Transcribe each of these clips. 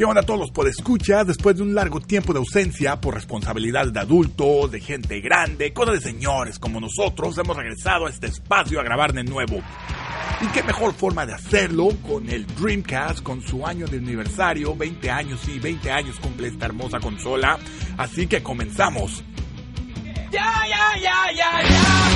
¿Qué onda a todos los podescuchas? Después de un largo tiempo de ausencia por responsabilidades de adultos, de gente grande, cosas de señores como nosotros, hemos regresado a este espacio a grabar de nuevo. Y qué mejor forma de hacerlo con el Dreamcast, con su año de aniversario, 20 años y 20 años cumple esta hermosa consola. Así que comenzamos. Ya, ya, ya, ya, ya.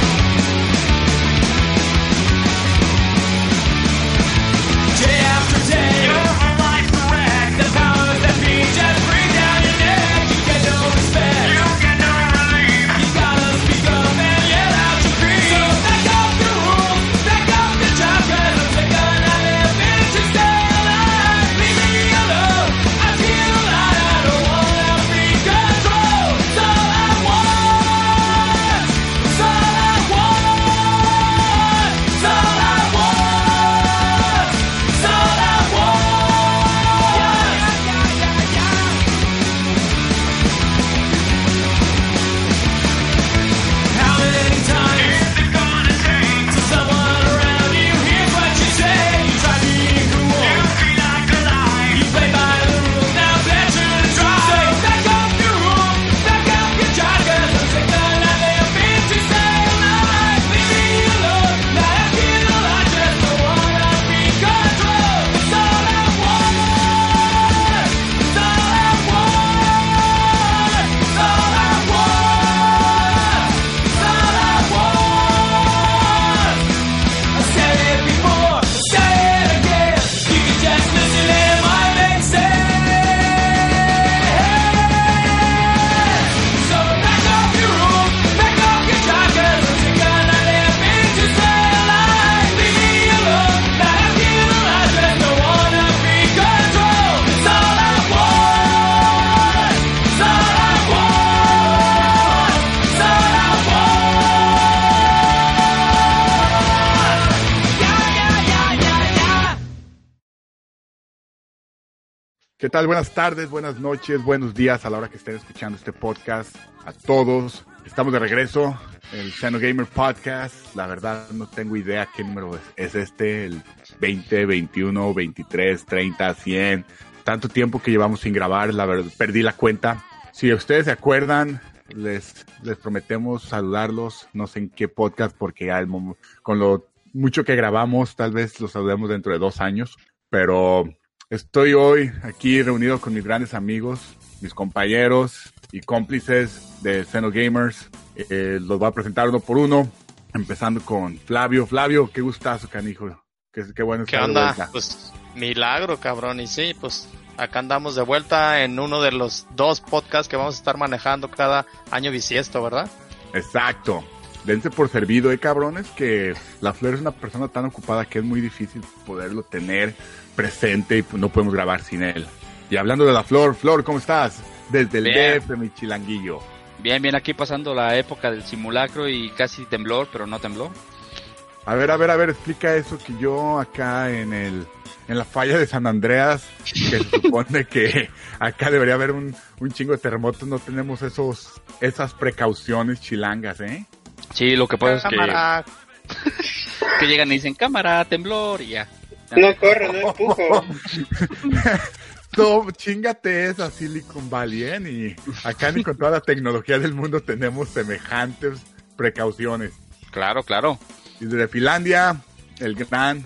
Tal? Buenas tardes, buenas noches, buenos días a la hora que estén escuchando este podcast. A todos, estamos de regreso. El Seno Gamer Podcast. La verdad, no tengo idea qué número es, es este, el 20, 21, 23, 30, 100. Tanto tiempo que llevamos sin grabar, la verdad, perdí la cuenta. Si ustedes se acuerdan, les, les prometemos saludarlos, no sé en qué podcast, porque con lo mucho que grabamos, tal vez los saludemos dentro de dos años, pero Estoy hoy aquí reunido con mis grandes amigos, mis compañeros y cómplices de Xeno Gamers. Eh, los voy a presentar uno por uno, empezando con Flavio. Flavio, qué gustazo, canijo. Qué, qué bueno ¿Qué estar de onda? vuelta. Pues milagro, cabrón. Y sí, pues acá andamos de vuelta en uno de los dos podcasts que vamos a estar manejando cada año bisiesto, ¿verdad? Exacto. Dense por servido, eh, cabrones, que la Flor es una persona tan ocupada que es muy difícil poderlo tener presente y pues, no podemos grabar sin él. Y hablando de la Flor, Flor, ¿cómo estás? Desde el Bien. DF, mi chilanguillo. Bien, bien, aquí pasando la época del simulacro y casi temblor, pero no tembló. A ver, a ver, a ver, explica eso que yo acá en el en la falla de San Andreas, que se supone que acá debería haber un, un chingo de terremotos, no tenemos esos esas precauciones chilangas, ¿eh? Sí, lo que pasa es que, Cámara. que llegan y dicen, cámara, temblor, y ya. No corro, no empujo. No, chingate esa Silicon Valley, ¿eh? Ni acá ni con toda la tecnología del mundo tenemos semejantes precauciones. Claro, claro. Y desde Finlandia, el gran,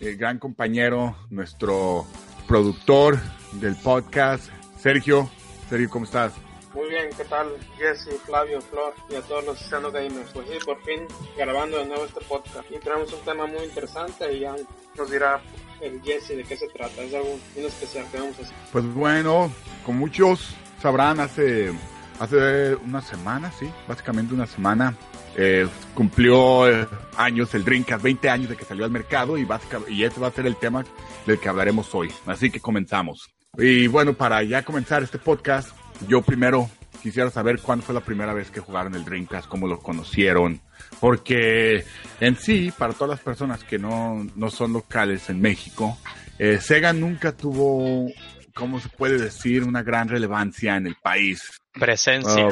el gran compañero, nuestro productor del podcast, Sergio. Sergio, ¿cómo estás? Muy bien, ¿qué tal? Jesse, Flavio, Flor y a todos los Xeno Gamers. Pues sí, por fin grabando de nuevo este podcast. Y tenemos un tema muy interesante y ya nos dirá el Jesse de qué se trata. Es algo muy especial que vamos a hacer. Pues bueno, como muchos sabrán, hace, hace una semana, sí, básicamente una semana, eh, cumplió eh, años el Dreamcast, 20 años de que salió al mercado y, básicamente, y ese va a ser el tema del que hablaremos hoy. Así que comenzamos. Y bueno, para ya comenzar este podcast, yo primero quisiera saber cuándo fue la primera vez que jugaron el Dreamcast, cómo lo conocieron, porque en sí, para todas las personas que no, no son locales en México, eh, Sega nunca tuvo, ¿cómo se puede decir?, una gran relevancia en el país Presencia.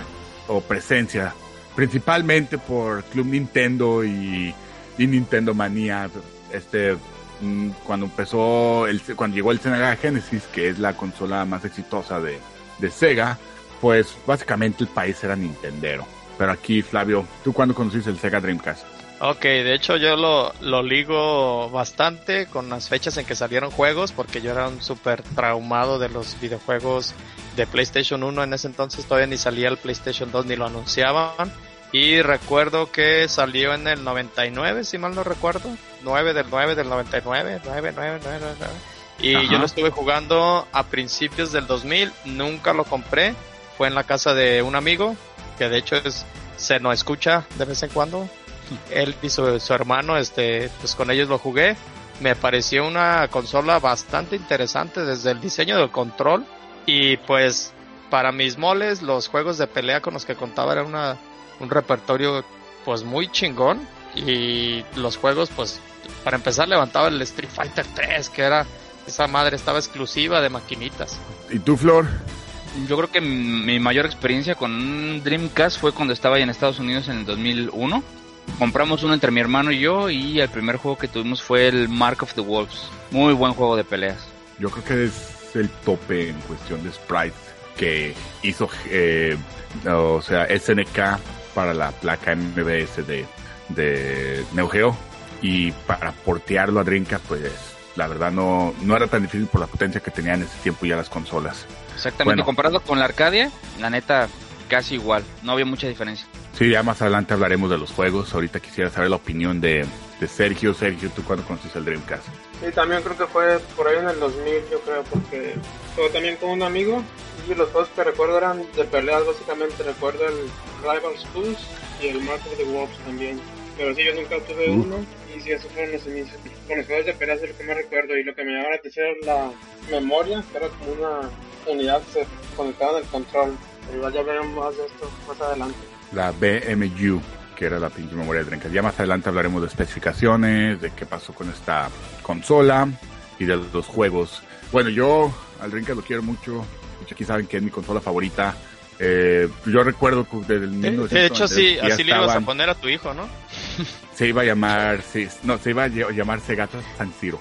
o, o presencia, principalmente por Club Nintendo y, y Nintendo Manía, este mm, cuando empezó, el, cuando llegó el Sega Genesis, que es la consola más exitosa de, de Sega, pues básicamente el país era Nintendero. Pero aquí, Flavio, ¿tú cuándo conociste el Sega Dreamcast? Ok, de hecho yo lo, lo ligo bastante con las fechas en que salieron juegos, porque yo era un súper traumado de los videojuegos de PlayStation 1. En ese entonces todavía ni salía el PlayStation 2 ni lo anunciaban. Y recuerdo que salió en el 99, si mal no recuerdo. 9 del 9 del 99. 9, 9, 9, 9. Y Ajá. yo lo estuve jugando a principios del 2000. Nunca lo compré. Fue en la casa de un amigo, que de hecho es, se nos escucha de vez en cuando. Él y su, su hermano, este, pues con ellos lo jugué. Me pareció una consola bastante interesante desde el diseño del control. Y pues para mis moles, los juegos de pelea con los que contaba era una, un repertorio pues muy chingón. Y los juegos, pues, para empezar levantaba el Street Fighter 3, que era, esa madre estaba exclusiva de maquinitas. ¿Y tú, Flor? Yo creo que mi mayor experiencia con un Dreamcast fue cuando estaba en Estados Unidos en el 2001. Compramos uno entre mi hermano y yo y el primer juego que tuvimos fue el Mark of the Wolves. Muy buen juego de peleas. Yo creo que es el tope en cuestión de sprite que hizo, eh, o sea, SNK para la placa MBS de, de Neo Geo y para portearlo a Dreamcast, pues la verdad no, no era tan difícil por la potencia que tenían en ese tiempo ya las consolas. Exactamente, Bueno. comparado con la Arcadia, la neta casi igual, no había mucha diferencia. Sí, ya más adelante hablaremos de los juegos. Ahorita quisiera saber la opinión de, de Sergio. Sergio, ¿tú cuándo conociste el Dreamcast? Sí, también creo que fue por ahí en el 2000, yo creo, porque fue también con un amigo. Y los juegos que recuerdo eran de peleas, básicamente. Recuerdo el Rival Schools y el Mark of the Wolves también. Pero sí, yo nunca tuve Uh. uno. Y esos fueron los inicios. Con los juegos de peleas es lo que me recuerdo. Y lo que me llamaba la atención la memoria, que era como una unidad que se conectaba el control. Pero igual ya veremos más de esto más adelante. La BMU, que era la pinche memoria de Dreamcast. Ya más adelante hablaremos de especificaciones, de qué pasó con esta consola y de los juegos. Bueno, yo al Dreamcast lo quiero mucho. Aquí saben que es mi consola favorita. Eh, yo recuerdo que desde el De, 1990 de hecho, sí, así le ibas a poner a tu hijo, ¿no? se iba a llamar, sí, no, se iba a ll- llamar Segata San Siro,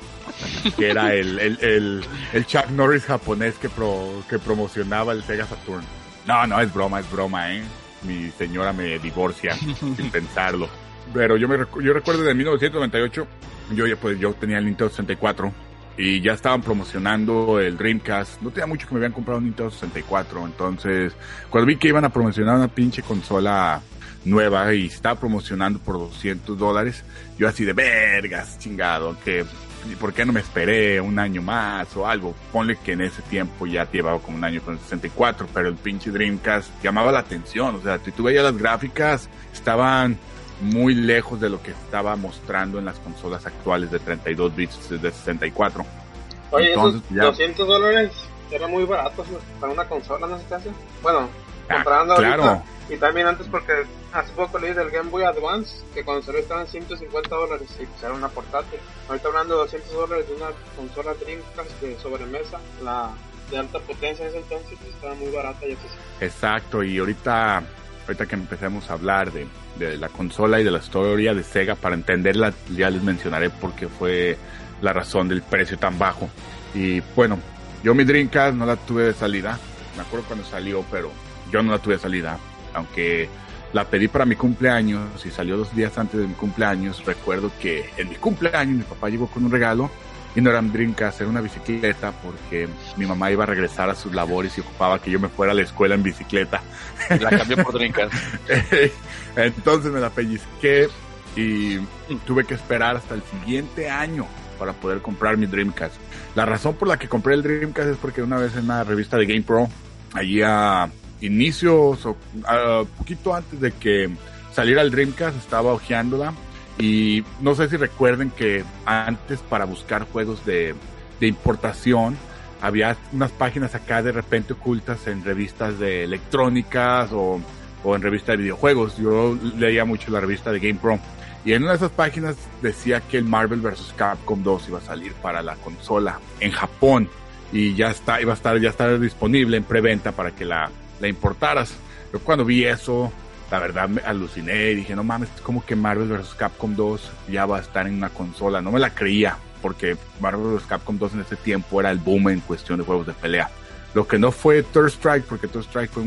que era el, el, el, el Chuck Norris japonés que, pro, que promocionaba el Sega Saturn. No, no, es broma, es broma, ¿eh? Mi señora me divorcia sin pensarlo. Pero yo me yo recuerdo de 1998, yo pues yo tenía el Nintendo 64 y ya estaban promocionando el Dreamcast. No tenía mucho que me habían comprado un Nintendo 64, entonces cuando vi que iban a promocionar una pinche consola nueva y estaba promocionando por 200 dólares, yo así de vergas, chingado, que ¿y ¿por qué no me esperé un año más o algo? Ponle que en ese tiempo ya llevaba como un año con el 64, pero el pinche Dreamcast llamaba la atención, o sea, si tú veías las gráficas, estaban muy lejos de lo que estaba mostrando en las consolas actuales de 32 bits de 64. Oye, Entonces, esos ya. 200 dólares eran muy baratos ¿no? para una consola, ¿no se te hace? Bueno, Ah, comparando claro. ahorita. Y también antes porque hace poco leí del Game Boy Advance, que cuando salió estaban 150 dólares y pues era una portátil. Ahorita hablando de 200 dólares de una consola Dreamcast de sobremesa, la de alta potencia en ese entonces, pues estaba muy barata. Ya que Exacto, y ahorita, ahorita que empecemos a hablar de, la consola y de la historia de Sega, para entenderla ya les mencionaré por qué fue la razón del precio tan bajo. Y bueno, yo mi Dreamcast no la tuve de salida, me acuerdo cuando salió, pero yo no la tuve de salida, aunque la pedí para mi cumpleaños y salió dos días antes de mi cumpleaños, recuerdo que en mi cumpleaños mi papá llegó con un regalo y no era un Dreamcast, era una bicicleta porque mi mamá iba a regresar a sus labores y ocupaba que yo me fuera a la escuela en bicicleta. La cambió por Dreamcast. Entonces me la pellizqué y tuve que esperar hasta el siguiente año para poder comprar mi Dreamcast. La razón por la que compré el Dreamcast es porque una vez en una revista de Game Pro, allí a inicios o a poquito antes de que saliera el Dreamcast, estaba hojeándola y no sé si recuerden que antes para buscar juegos de, de importación había unas páginas acá de repente ocultas en revistas de electrónicas o, o en revistas de videojuegos. Yo leía mucho la revista de Game Pro. Y en una de esas páginas decía que el Marvel vs. Capcom 2 iba a salir para la consola en Japón. Y ya está, iba a estar, ya estar disponible en preventa para que la, la importaras. Yo cuando vi eso, la verdad me aluciné y dije, no mames, como que Marvel vs. Capcom 2 ya va a estar en una consola. No me la creía. porque Marvel vs. Capcom 2 en ese tiempo era el boom en cuestión de juegos de pelea. Lo que no fue Third Strike, porque Third Strike fue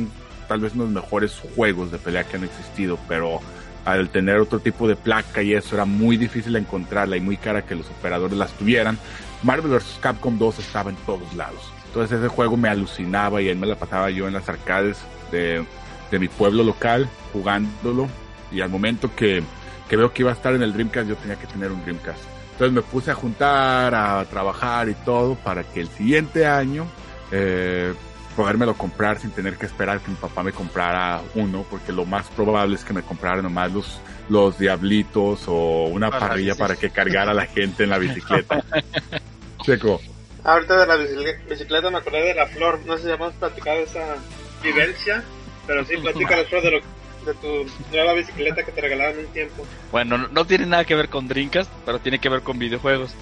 tal vez uno de los mejores juegos de pelea que han existido, pero al tener otro tipo de placa y eso era muy difícil encontrarla y muy cara que los operadores las tuvieran. Marvel vs. Capcom 2 estaba en todos lados. Entonces ese juego me alucinaba y él me la pasaba yo en las arcades de, de mi pueblo local jugándolo y al momento que, que veo que iba a estar en el Dreamcast yo tenía que tener un Dreamcast. Entonces me puse a juntar, a trabajar y todo para que el siguiente año eh, podérmelo comprar sin tener que esperar que mi papá me comprara uno, porque lo más probable es que me comprara nomás los, los diablitos o una Ah, parrilla sí. para que cargara a la gente en la bicicleta. Checo. Ahorita de la bicicleta, bicicleta me acordé de la flor. No sé si hemos platicado esa vivencia, pero sí, platica de, lo, de tu nueva bicicleta que te regalaron un tiempo. Bueno, no, no tiene nada que ver con Dreamcast, pero tiene que ver con videojuegos.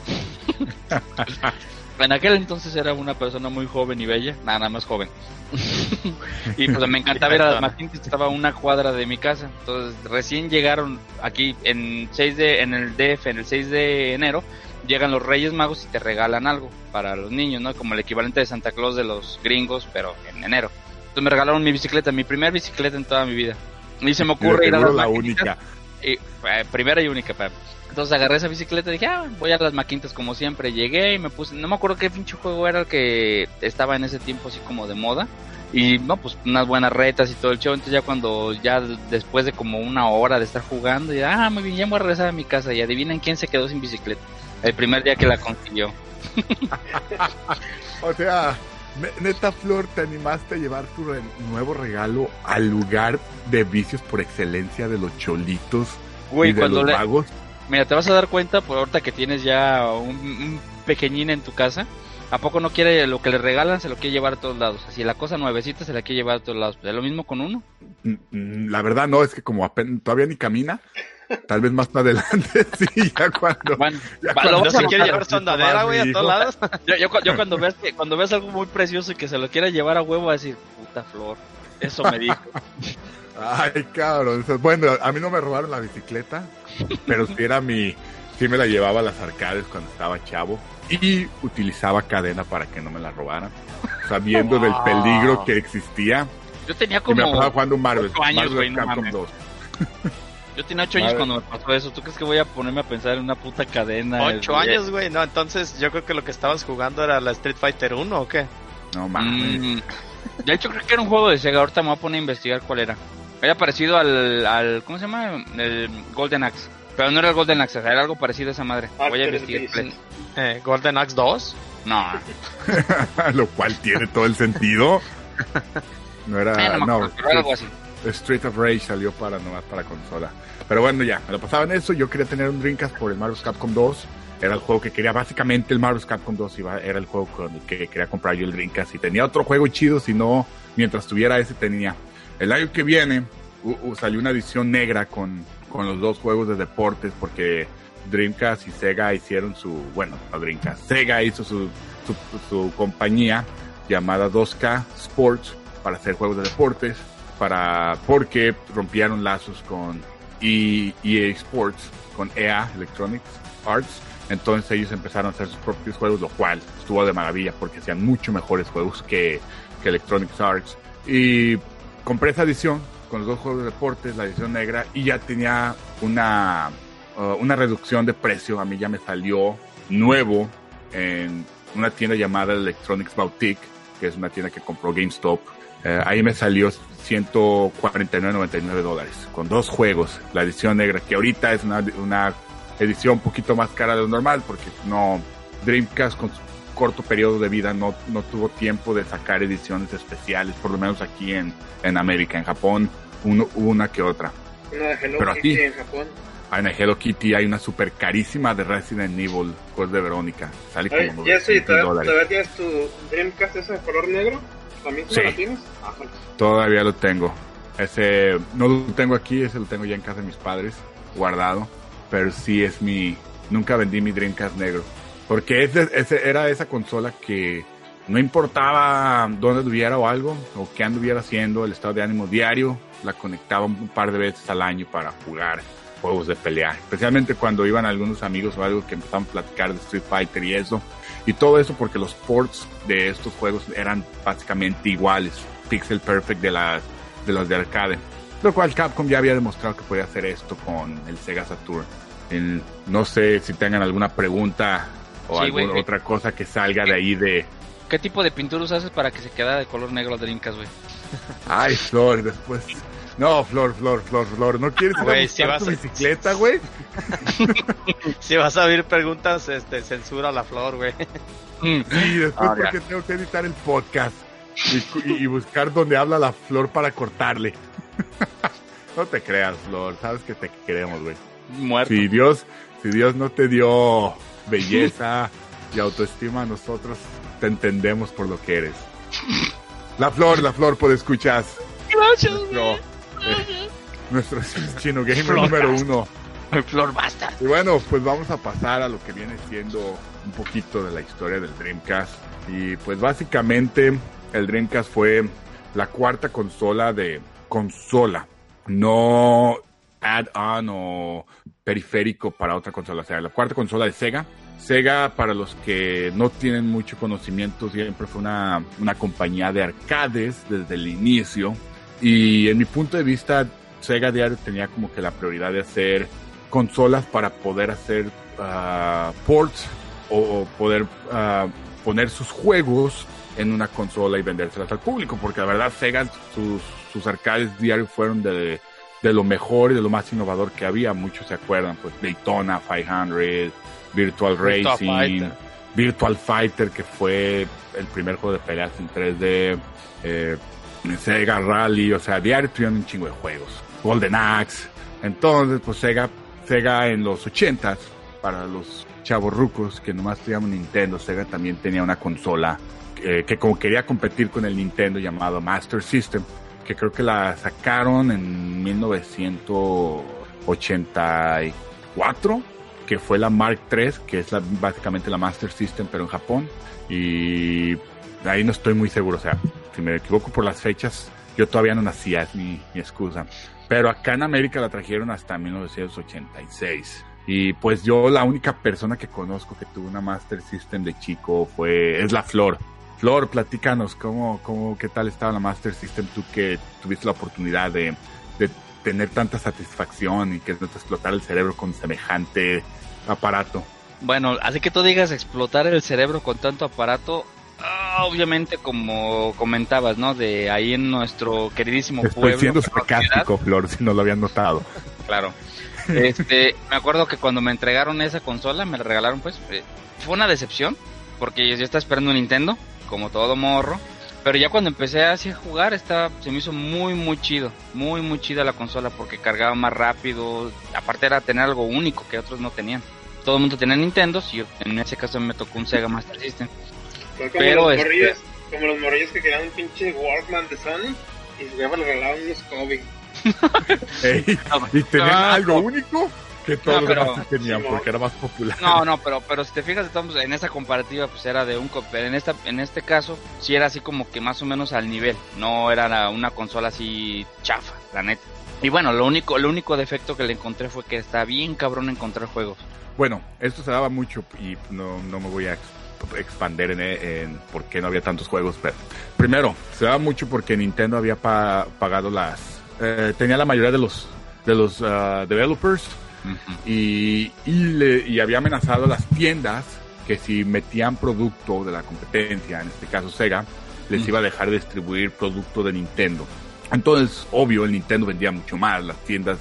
en aquel entonces era una persona muy joven y bella, nada, más joven. y pues me encantaba ir a las maquinitas, estaba a una cuadra de mi casa. Entonces recién llegaron aquí en 6 de, en el DF, en el 6 de enero, llegan los Reyes Magos y te regalan algo para los niños, ¿no? Como el equivalente de Santa Claus de los gringos, pero en enero. Entonces me regalaron mi bicicleta, mi primer bicicleta en toda mi vida. Y se me ocurre ir a las la única. Y, eh, primera y única, pa. Entonces agarré esa bicicleta y dije, ah, voy a las maquinitas como siempre. Llegué y me puse, no me acuerdo qué pinche juego era el que estaba en ese tiempo así como de moda. Y no, pues unas buenas retas y todo el show. Entonces ya cuando, ya después de como una hora de estar jugando, ya, ah, muy bien, ya voy a regresar a mi casa. Y adivinen quién se quedó sin bicicleta. El primer día que la consiguió. O sea, neta Flor, te animaste a llevar tu re- nuevo regalo al lugar de vicios por excelencia de los cholitos y Güey, de cuando los le. Mira, te vas a dar cuenta por ahorita que tienes ya un, un pequeñín en tu casa. ¿A poco no quiere lo que le regalan? Se lo quiere llevar a todos lados. Así la cosa nuevecita se la quiere llevar a todos lados. ¿Es lo mismo con uno? Mm, mm, La verdad no, es que como todavía ni camina, tal vez más para adelante, sí, ya cuando... Bueno, ya cuando lo vas a se quiere notar llevar güey, a todos lados. yo, yo, yo cuando ves cuando ves algo muy precioso y que se lo quiera llevar a huevo, va a decir, puta flor. Eso me dijo. Ay, cabrón. Bueno, a mí no me robaron la bicicleta, pero sí era mi... Sí me la llevaba a las arcades cuando estaba chavo y utilizaba cadena para que no me la robaran, sabiendo del Wow. peligro que existía. Yo tenía Y me pasaba como jugando un Marvel, años, Marvel no Capcom mames. 2. Yo tenía ocho años Madre. cuando me pasó eso. ¿Tú crees que voy a ponerme a pensar en una puta cadena? Ocho Eh, años, güey. No, entonces yo creo que lo que estabas jugando era la Street Fighter 1 o qué. No mames. Mm, de hecho, creo que era un juego de Sega. Ahorita me voy a poner a investigar cuál era. Era parecido al, al ¿cómo se llama? El Golden Axe. Pero no era el Golden Axe, era algo parecido a esa madre. Voy a investigar. Eh, Golden Axe 2. No, Lo cual tiene todo el sentido. No era... eh, no, me no, acuerdo, pero algo así. Street of Rage salió para nomás para consola. Pero bueno, ya, me lo pasaba en eso. Yo quería tener un Dreamcast por el Marvel's Capcom 2. Era el juego que quería, básicamente el Marvel's Capcom 2 iba, era el juego con el que quería comprar yo el Dreamcast. Y tenía otro juego chido, si no, mientras tuviera ese tenía. El año que viene u- u- salió una edición negra con, con los dos juegos de deportes porque Dreamcast y Sega hicieron su, bueno, no Dreamcast, Sega hizo su, su, su compañía llamada 2K Sports para hacer juegos de deportes para porque rompieron lazos con EA Sports, con EA Electronics Arts. Entonces ellos empezaron a hacer sus propios juegos, lo cual estuvo de maravilla porque hacían mucho mejores juegos que, que Electronics Arts. Y compré esa edición con los dos juegos de deportes, la edición negra, y ya tenía una, uh, una reducción de precio. A mí ya me salió nuevo en una tienda llamada Electronics Boutique, que es una tienda que compró GameStop. Eh, ahí me salió 149.99 dólares con dos juegos. La edición negra, que ahorita es una, una edición un poquito más cara de lo normal, porque no Dreamcast con su corto periodo de vida no, no tuvo tiempo de sacar ediciones especiales, por lo menos aquí en, en América. En Japón, uno, una que otra. Una de Hello Pero Kitty así. en Japón. Ah, En el Hello Kitty hay una super carísima de Resident Evil, pues de Verónica. Sale como Jesse, 900 ¿todavía. ¿todavía tienes tu Dreamcast ese de color negro? ¿También tú Sí. tienes? Ah. Todavía lo tengo. Ese no lo tengo aquí, ese lo tengo ya en casa de mis padres, guardado. Pero sí es mi. Nunca vendí mi Dreamcast negro. Porque ese, ese era esa consola que no importaba dónde estuviera o algo, o qué anduviera haciendo, el estado de ánimo diario, la conectaba un par de veces al año para jugar juegos de pelea, especialmente cuando iban algunos amigos o algo que empezaban a platicar de Street Fighter y eso, y todo eso porque los ports de estos juegos eran básicamente iguales, pixel perfect de las de las de arcade, lo cual Capcom ya había demostrado que podía hacer esto con el Sega Saturn. El- no sé si tengan alguna pregunta o Sí, alguna güey. otra cosa que salga de ahí de ¿Qué tipo de pintura haces para que se quede de color negro Dreamcast, güey? Ay, Flor, después. No, Flor, Flor, Flor, Flor. ¿No quieres ir a Güey, buscar si vas tu a- bicicleta, güey? Si vas a abrir preguntas, este, censura la flor, güey. Y después porque tengo que editar el podcast y, cu- y- y buscar donde habla la Flor para cortarle. no te creas, Flor. Sabes que te queremos, güey. Muerto. Si Dios, si Dios no te dio belleza y autoestima a nosotros, te entendemos por lo que eres. La Flor, la Flor, por escuchas. Nuestro, eh, nuestro chino gamer número uno. Flor basta. Y bueno, pues vamos a pasar a lo que viene siendo un poquito de la historia del Dreamcast. Y pues básicamente el Dreamcast fue la cuarta consola de consola, no add-on o periférico para otra consola. O sea, la cuarta consola de Sega. Sega, para los que no tienen mucho conocimiento, siempre fue una, una compañía de arcades desde el inicio. Y en mi punto de vista, Sega Diario tenía como que la prioridad de hacer consolas para poder hacer ah, ports o, o poder ah, poner sus juegos en una consola y vendérselas al público, porque la verdad Sega, sus, sus arcades diarios fueron de, de lo mejor y de lo más innovador que había, muchos se acuerdan, pues Daytona 500, Virtual Virtua Racing, Fighter. Virtual Fighter, que fue el primer juego de peleas en 3D, eh, Sega Rally, o sea, diario tuvieron un chingo de juegos, Golden Axe, entonces pues Sega, Sega en los 80s, para los chavos rucos que nomás tenían Nintendo, Sega también tenía una consola eh, que como quería competir con el Nintendo llamado Master System, que creo que la sacaron en 1984, que fue la Mark III, que es la- básicamente la Master System, pero en Japón. Y ahí no estoy muy seguro, o sea, si me equivoco por las fechas, yo todavía no nacía, es mi, excusa. Pero acá en América la trajeron hasta 1986. Y pues yo la única persona que conozco que tuvo una Master System de chico fue, es la Flor. Flor, platícanos cómo, cómo, qué tal estaba la Master System tú que tuviste la oportunidad de, de tener tanta satisfacción y que no te explotara el cerebro con semejante aparato. Bueno, así que tú digas explotar el cerebro con tanto aparato, obviamente como comentabas, ¿no? De ahí en nuestro queridísimo Estoy pueblo. siendo sarcástico, Flor, si no lo habían notado. Claro. Este, me acuerdo que cuando me entregaron esa consola, me la regalaron, pues, eh, fue una decepción, porque yo estaba esperando un Nintendo, como todo morro. Pero ya cuando empecé así a jugar, estaba, se me hizo muy, muy chido. Muy, muy chida la consola porque cargaba más rápido. Aparte era tener algo único que otros no tenían. Todo el mundo tenía Nintendo y yo, en ese caso me tocó un Sega Master System. Fue como Pero, los este- morrillos, como los morrillos que querían un pinche Walkman de Sony y su jefa le regalaban unos Kobe. Ey, y tenían no, algo no. único que todos No, los pero- demás sí tenían Sí, porque era más popular. No, no, pero, pero si te fijas, estamos en esa comparativa, pues era de un, pero en esta, en este caso, sí era así como que más o menos al nivel, no era la- una consola así chafa, la neta. Y bueno, lo único, lo único defecto que le encontré fue que está bien cabrón encontrar juegos. Bueno, esto se daba mucho y no, no me voy a expander en, en por qué no había tantos juegos, pero primero, se daba mucho porque Nintendo había pa- pagado las... eh, tenía la mayoría de los, de los ah, developers y, y, le- y había amenazado a las tiendas que si metían producto de la competencia, en este caso Sega, les iba a dejar de distribuir producto de Nintendo. Entonces, obvio, el Nintendo vendía mucho más, las tiendas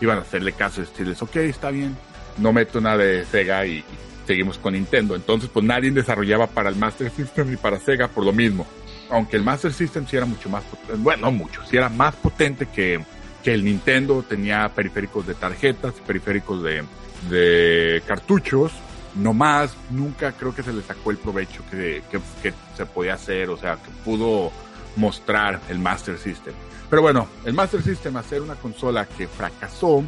iban a hacerle caso y decirles, ok, está bien, no meto nada de Sega y seguimos con Nintendo. Entonces, pues nadie desarrollaba para el Master System ni para Sega por lo mismo. Aunque el Master System sí era mucho más bueno, no mucho, sí era más potente que, que el Nintendo, tenía periféricos de tarjetas, periféricos de, de cartuchos, no más, nunca creo que se le sacó el provecho que, que, que se podía hacer, o sea, que pudo mostrar el Master System. Pero bueno, el Master System, hacer una consola que fracasó,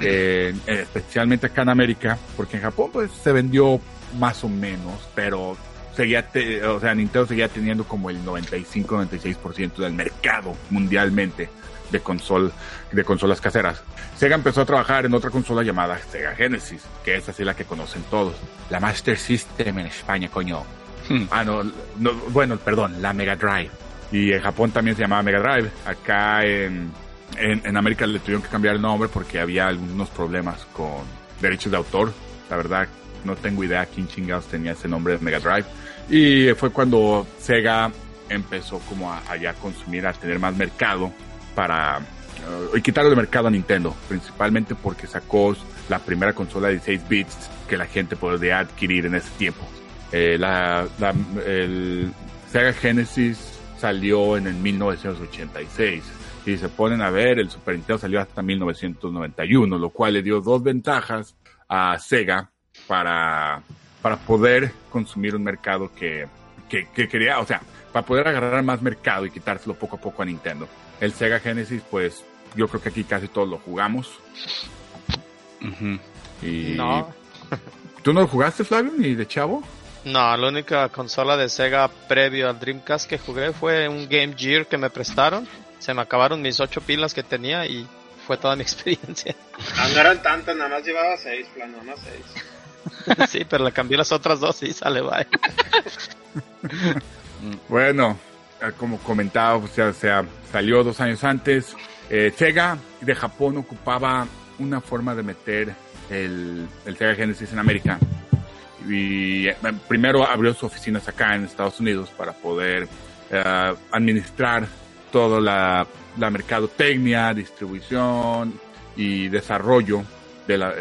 eh, especialmente acá en América, porque en Japón pues se vendió más o menos, pero seguía, te- o sea, Nintendo seguía teniendo como el 95-96% del mercado mundialmente de consol, de consolas caseras. Sega empezó a trabajar en otra consola llamada Sega Genesis, que es así la que conocen todos. La Master System en España, coño. Hmm. Ah, no, no, bueno, perdón, la Mega Drive. Y en Japón también se llamaba Mega Drive. Acá en, en, América le tuvieron que cambiar el nombre porque había algunos problemas con derechos de autor. La verdad, no tengo idea quién chingados tenía ese nombre de Mega Drive. Y fue cuando Sega empezó como a, ya consumir, a tener más mercado para uh, y quitarle el mercado a Nintendo, principalmente porque sacó la primera consola de 16 bits que la gente podía adquirir en ese tiempo. Eh, la, la- el Sega Genesis salió en el 1986 y se ponen a ver, el Super Nintendo salió hasta 1991, lo cual le dio dos ventajas a Sega para, para poder consumir un mercado que, que, que quería, o sea, para poder agarrar más mercado y quitárselo poco a poco a Nintendo. El Sega Genesis, pues yo creo que aquí casi todos lo jugamos. Y No, ¿Tú no lo jugaste, Flavio, ni de chavo? no, la única consola de Sega previo al Dreamcast que jugué fue un Game Gear que me prestaron. Se me acabaron mis ocho pilas que tenía y fue toda mi experiencia. Ah, no eran tantas, nada más llevaba seis, plan, nada más seis. sí, pero le cambié las otras dos y sale bye. Bueno, eh, como comentaba, o sea, o sea, salió dos años antes. Eh, Sega de Japón ocupaba una forma de meter el, el Sega Genesis en América. Y eh, primero abrió sus oficinas acá en Estados Unidos para poder eh, administrar toda la, la mercadotecnia, distribución y desarrollo de la,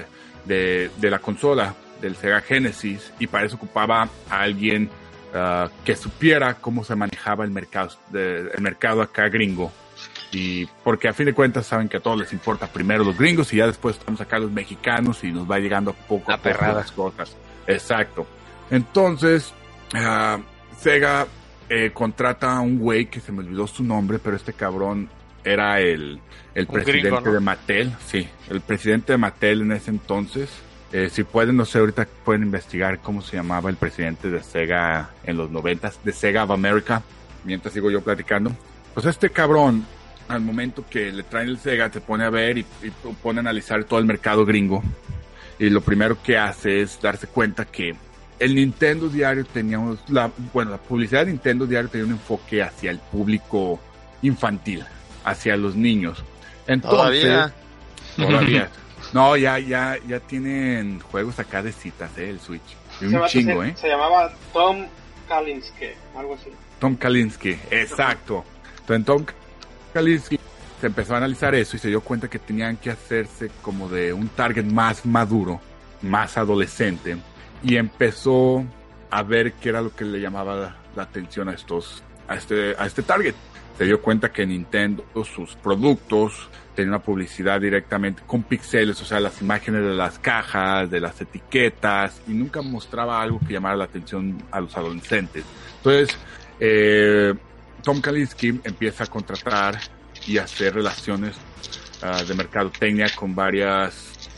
de, de la consola del Sega Genesis. Y para eso ocupaba a alguien ah, que supiera cómo se manejaba el mercado, de- el mercado acá gringo. Y porque a fin de cuentas saben que a todos les importa primero los gringos y ya después estamos acá los mexicanos y nos va llegando poco a poco las cosas. Exacto. Entonces, ah, Sega eh, contrata a un güey que se me olvidó su nombre, pero este cabrón era el, el presidente gringo, ¿no? de Mattel. Sí, el presidente de Mattel en ese entonces. Eh, si pueden, no sé, ahorita pueden investigar cómo se llamaba el presidente de Sega en los noventas, de Sega of America, mientras sigo yo platicando. Pues este cabrón, al momento que le traen el Sega, se pone a ver y, y pone a analizar todo el mercado gringo. Y lo primero que hace es darse cuenta que el Nintendo Diario tenía, un- la, bueno, la publicidad de Nintendo Diario tenía un enfoque hacia el público infantil, hacia los niños. Entonces, Todavía. Todavía. No, ya, ya, ya tienen juegos acá de citas, ¿eh? El Switch. Y un chingo, se, ¿eh? se llamaba Tom Kalinske, algo así. Tom Kalinske, exacto. Entonces Tom Kalinske se empezó a analizar eso y se dio cuenta que tenían que hacerse como de un target más maduro, más adolescente, y empezó a ver qué era lo que le llamaba la, atención a estos, a este, a este target. Se dio cuenta que Nintendo, sus productos, tenía una publicidad directamente con píxeles, o sea, las imágenes de las cajas, de las etiquetas, y nunca mostraba algo que llamara la atención a los adolescentes. Entonces, eh, Tom Kalinske empieza a contratar y hacer relaciones ah, de mercadotecnia con varias,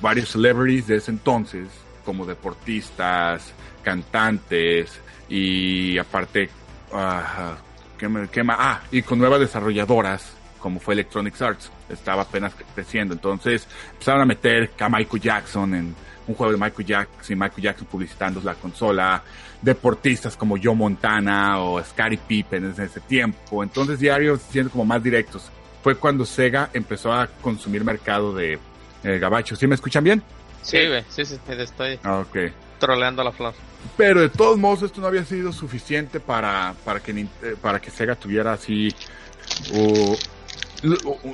varios celebrities de ese entonces, como deportistas, cantantes y aparte, ah, ¿qué me- qué más? Ah, y con nuevas desarrolladoras como fue Electronic Arts, estaba apenas creciendo, entonces empezaron a meter a Michael Jackson en un juego de Michael Jackson, y Michael Jackson publicitando la consola, deportistas como Joe Montana o Scottie Pippen en ese tiempo, entonces diarios siendo como más directos. Fue cuando Sega empezó a consumir mercado de eh, gabacho. ¿Sí me escuchan bien? Sí, güey. Sí, sí, te estoy Ah, Ok. troleando la flor. Pero de todos modos esto no había sido suficiente para, para, que, eh, para que Sega tuviera así o,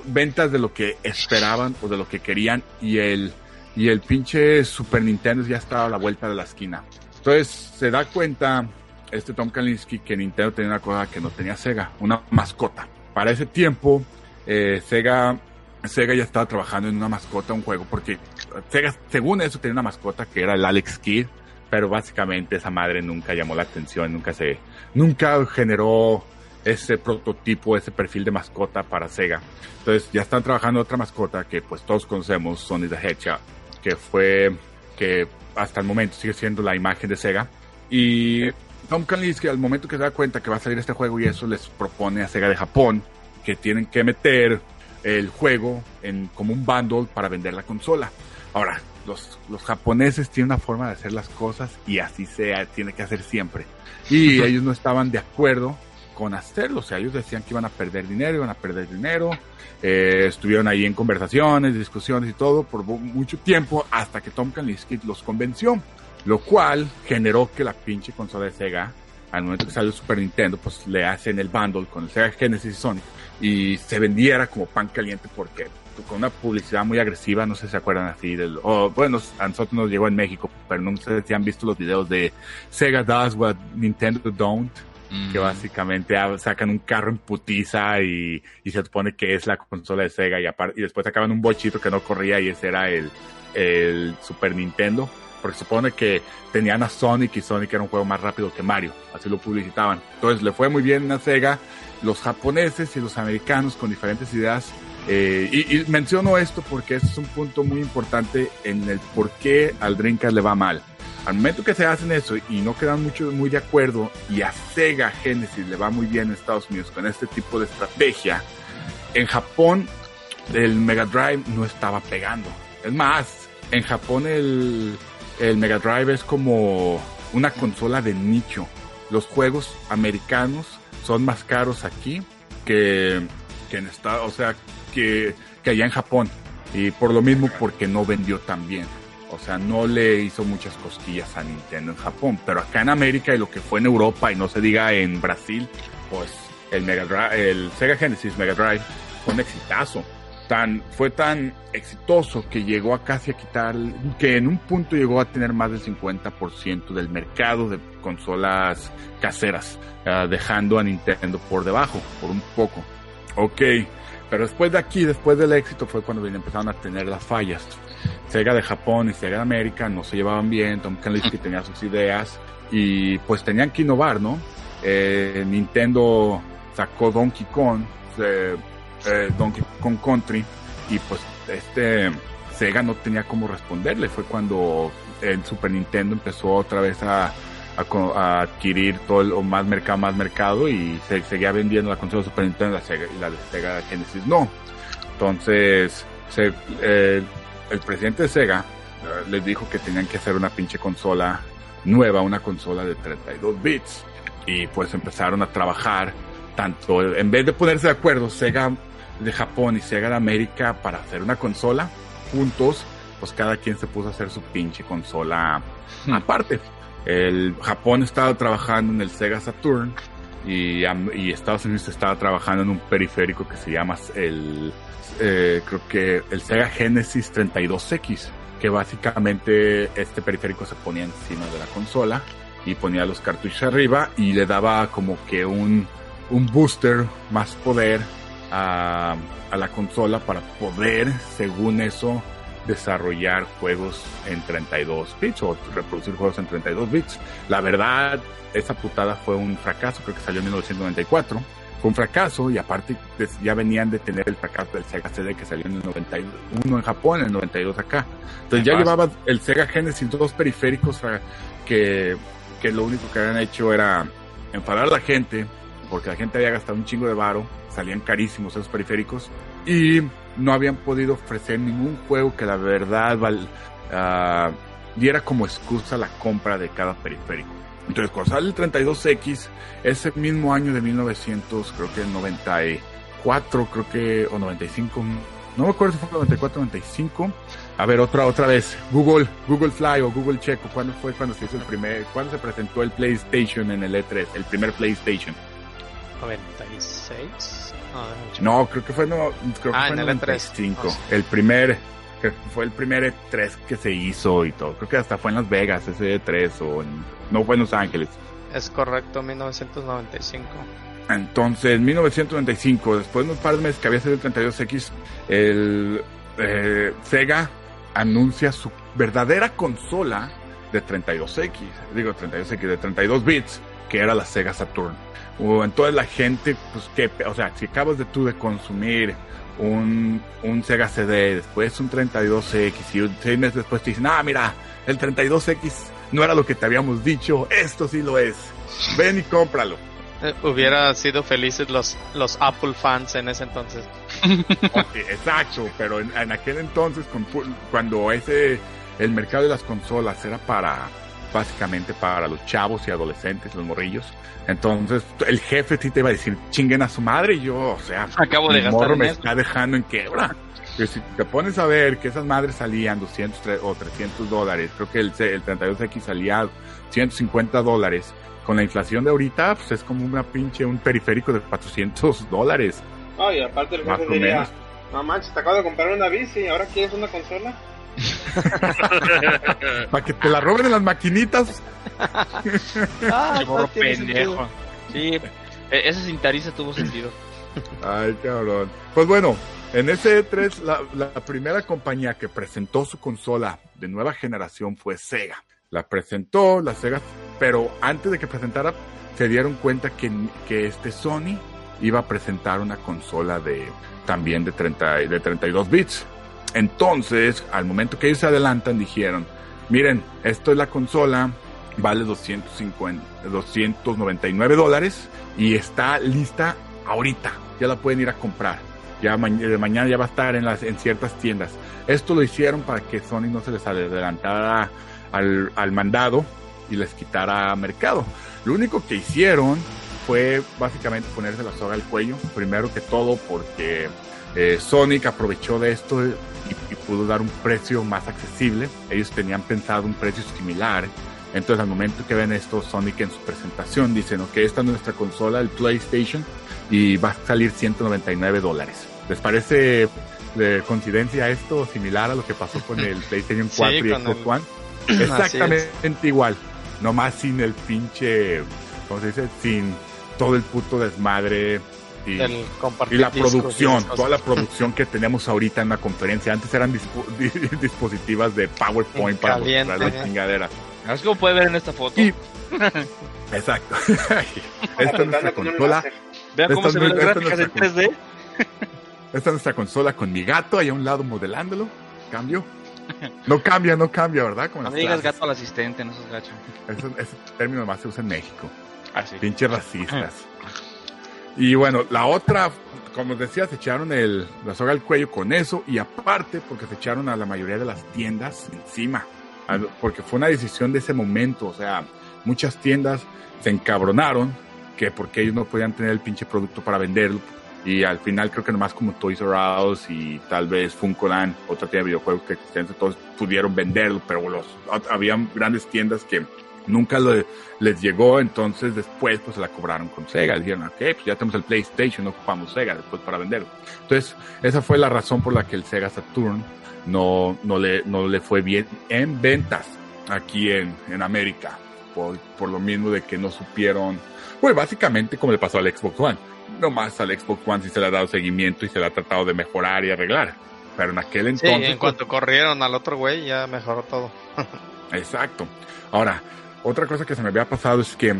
ventas de lo que esperaban o de lo que querían y el, y el pinche Super Nintendo ya estaba a la vuelta de la esquina. Entonces se da cuenta este Tom Kalinske que Nintendo tenía una cosa que no tenía Sega, una mascota. Para ese tiempo eh, Sega, Sega ya estaba trabajando en una mascota, un juego, porque Sega, según eso, tenía una mascota que era el Alex Kidd, pero básicamente esa madre nunca llamó la atención, nunca se, nunca generó ese prototipo, ese perfil de mascota para Sega. Entonces ya están trabajando otra mascota que pues todos conocemos, Sonic the Hedgehog, que fue, que hasta el momento sigue siendo la imagen de Sega. Y Tom Kalinske al momento que se da cuenta que va a salir este juego y eso les propone a Sega de Japón que tienen que meter el juego en como un bundle para vender la consola. Ahora, los, los japoneses tienen una forma de hacer las cosas y así sea, tiene que hacer siempre. Y ellos no estaban de acuerdo con hacerlo, o sea, ellos decían que iban a perder dinero, iban a perder dinero, eh, estuvieron ahí en conversaciones, discusiones y todo por mu- mucho tiempo hasta que Tom Kalinske los convenció, lo cual generó que la pinche consola de Sega, al momento que salió el Super Nintendo, pues le hacen el bundle con el Sega Genesis y Sonic y se vendiera como pan caliente porque con una publicidad muy agresiva, no sé si se acuerdan así, del, o bueno, a nosotros nos llegó en México, pero no sé si han visto los videos de Sega does what Nintendo don't, que Mm. básicamente sacan un carro en putiza y, y se supone que es la consola de Sega y, y después sacaban un bochito que no corría y ese era el, el Super Nintendo. Porque se supone que tenían a Sonic y Sonic era un juego más rápido que Mario, así lo publicitaban. Entonces le fue muy bien a Sega, los japoneses y los americanos con diferentes ideas. Eh, y, menciono esto porque este es un punto muy importante en el por qué al Dreamcast le va mal. Al momento que se hacen eso y no quedan mucho muy de acuerdo y a Sega Genesis le va muy bien en Estados Unidos con este tipo de estrategia, en Japón el Mega Drive no estaba pegando. Es más, en Japón el, el Mega Drive es como una consola de nicho. Los juegos americanos son más caros aquí que, que en Estados, o sea, que, que allá en Japón. Y por lo mismo porque no vendió tan bien. O sea, no le hizo muchas cosquillas a Nintendo en Japón. Pero acá en América y lo que fue en Europa y no se diga en Brasil, pues el Mega el Sega Genesis Mega Drive fue un exitazo. Fue tan exitoso que llegó a casi a quitar, que en un punto llegó a tener más del 50% del mercado de consolas caseras, ah, dejando a Nintendo por debajo, por un poco. Ok, pero después de aquí, después del éxito, fue cuando empezaron a tener las fallas. Sega de Japón y Sega de América no se llevaban bien, Tom Kalinske tenía sus ideas y pues tenían que innovar, ¿no? Eh, Nintendo sacó Donkey Kong, eh, eh, Donkey Kong Country y pues este Sega no tenía cómo responderle. Fue cuando el Super Nintendo empezó otra vez a, a a adquirir todo el o más mercado, más mercado y se seguía vendiendo la consola de Super Nintendo y la de Sega Genesis no. Entonces, se, eh, el presidente de Sega eh, les dijo que tenían que hacer una pinche consola nueva, una consola de 32 bits. Y pues empezaron a trabajar tanto, en vez de ponerse de acuerdo, Sega de Japón y Sega de América para hacer una consola juntos, pues cada quien se puso a hacer su pinche consola Hmm. aparte. El Japón estaba trabajando en el Sega Saturn y, Estados Unidos estaba trabajando en un periférico que se llama el, eh, creo que el Sega Genesis 32X, que básicamente este periférico se ponía encima de la consola y ponía los cartuchos arriba y le daba como que un, un booster, más poder a, a la consola para poder, según eso, desarrollar juegos en 32 bits o reproducir juegos en 32 bits. La verdad, esa putada fue un fracaso, creo que salió en 1994. Fue un fracaso y aparte pues, ya venían de tener el fracaso del Sega CD que salió en el 91 en Japón, en el 92 acá. Entonces ya llevaba el Sega Genesis dos periféricos que, que lo único que habían hecho era enfadar a la gente porque la gente había gastado un chingo de varo, salían carísimos esos periféricos y no habían podido ofrecer ningún juego que la verdad ah, diera como excusa la compra de cada periférico. Entonces, cuando sale el 32X, ese mismo año de 1900, creo que 94, creo que, o 95, no me acuerdo si fue 94 o 95. A ver, otra, otra vez, Google, Google Fly o Google Checo, ¿cuándo fue cuando se hizo el primer, cuándo se presentó el PlayStation en el E3, el primer PlayStation? 96. No. No, creo que fue, no, creo que Ah, fue en el E3. 95. Ah, sí. El primer, que fue el primer E3 que se hizo y todo. Creo que hasta fue en Las Vegas ese E3 o en- no fue en Los Ángeles. Es correcto, 1995. Entonces, en 1995, después de unos par de meses que había sido el 32X, el eh, Sega anuncia su verdadera consola de 32X, digo 32X, de 32 bits, que era la Sega Saturn. O, entonces la gente, pues que, o sea, si acabas de tú de consumir un, un Sega CD, después un 32X y un- seis meses después te dicen, ah, mira, el 32X no era lo que te habíamos dicho, esto sí lo es. Ven y cómpralo. Eh, Hubiera sido felices los, los Apple fans en ese entonces. Exacto, pero en, en aquel entonces, cuando ese, el mercado de las consolas era para, básicamente para los chavos y adolescentes, los morrillos, entonces el jefe sí te iba a decir, chinguen a su madre, y yo, o sea, Acabo de mi gastar morro me eso. está dejando en quiebra. Que si te pones a ver que esas madres salían 200 tre- o 300 dólares, creo que el, el 32X salía 150 dólares. Con la inflación de ahorita, pues es como una pinche, un periférico de 400 dólares. Oh, y aparte el jefe diría, manches, te acabo de comprar una bici ahora quieres una consola. Para que te la roben en las maquinitas. Ah, morro pendejo. Sí, e- esa cintariza tuvo sentido. Ay, cabrón. Pues bueno, en ese E3, la, la primera compañía que presentó su consola de nueva generación fue Sega. La presentó, la Sega, pero antes de que presentara, se dieron cuenta que, que este Sony iba a presentar una consola de también de, 30, de 32 bits. Entonces, al momento que ellos se adelantan, dijeron, miren, esto es la consola, vale 250, 299 dólares y está lista ahorita. Ya la pueden ir a comprar. Ya de mañana ya va a estar en ciertas tiendas. Esto lo hicieron para que Sony no se les adelantara al, al mandado y les quitara mercado. Lo único que hicieron fue básicamente ponerse la soga al cuello, primero que todo porque eh, Sonic aprovechó de esto y, y pudo dar un precio más accesible. Ellos tenían pensado un precio similar. Entonces al momento que ven esto, Sonic en su presentación dicen, ok, esta es nuestra consola, el PlayStation, y va a salir 199 dólares. ¿Les parece de coincidencia esto similar a lo que pasó con el PlayStation Sí, 4 y con Xbox el- One? Exactamente igual, nomás sin el pinche, ¿cómo se dice? Sin todo el puto desmadre y, la y producción, toda la producción que tenemos ahorita en la conferencia. Antes eran dispo- di- dispositivas de PowerPoint para mostrar la ¿eh? chingadera. Así como puede ver en esta foto. Y- Exacto. Esta es nuestra consola. Vean cómo esta se ven no- las gráficas en está 3D. Esta es nuestra consola con mi gato ahí a un lado modelándolo. Cambio. No cambia, no cambia, ¿verdad? Como No me digas clases. gato al asistente, no seas gacho. Ese, ese término más se usa en México. Así. Pinches racistas. Y bueno, la otra, como decía, se echaron el, la soga al cuello con eso y aparte porque se echaron a la mayoría de las tiendas encima. Porque fue una decisión de ese momento. O sea, muchas tiendas se encabronaron que porque ellos no podían tener el pinche producto para venderlo. Y al final creo que nomás como Toys R Us y tal vez Funkoland, otra tienda de videojuegos que existían, todos pudieron venderlo, pero los, habían grandes tiendas que nunca lo- les llegó, entonces después pues se la cobraron con Sega. Dijeron, ok, pues ya tenemos el PlayStation, no ocupamos Sega después para venderlo. Entonces, esa fue la razón por la que el Sega Saturn no, no, le, no le fue bien en ventas aquí en, en América. Por, por lo mismo de que no supieron, pues básicamente como le pasó al Xbox One. Nomás al Xbox One sí se le ha dado seguimiento y se le ha tratado de mejorar y arreglar. Pero en aquel Sí, entonces... en cuanto corrieron al otro güey, ya mejoró todo. Exacto. Ahora, otra cosa que se me había pasado es que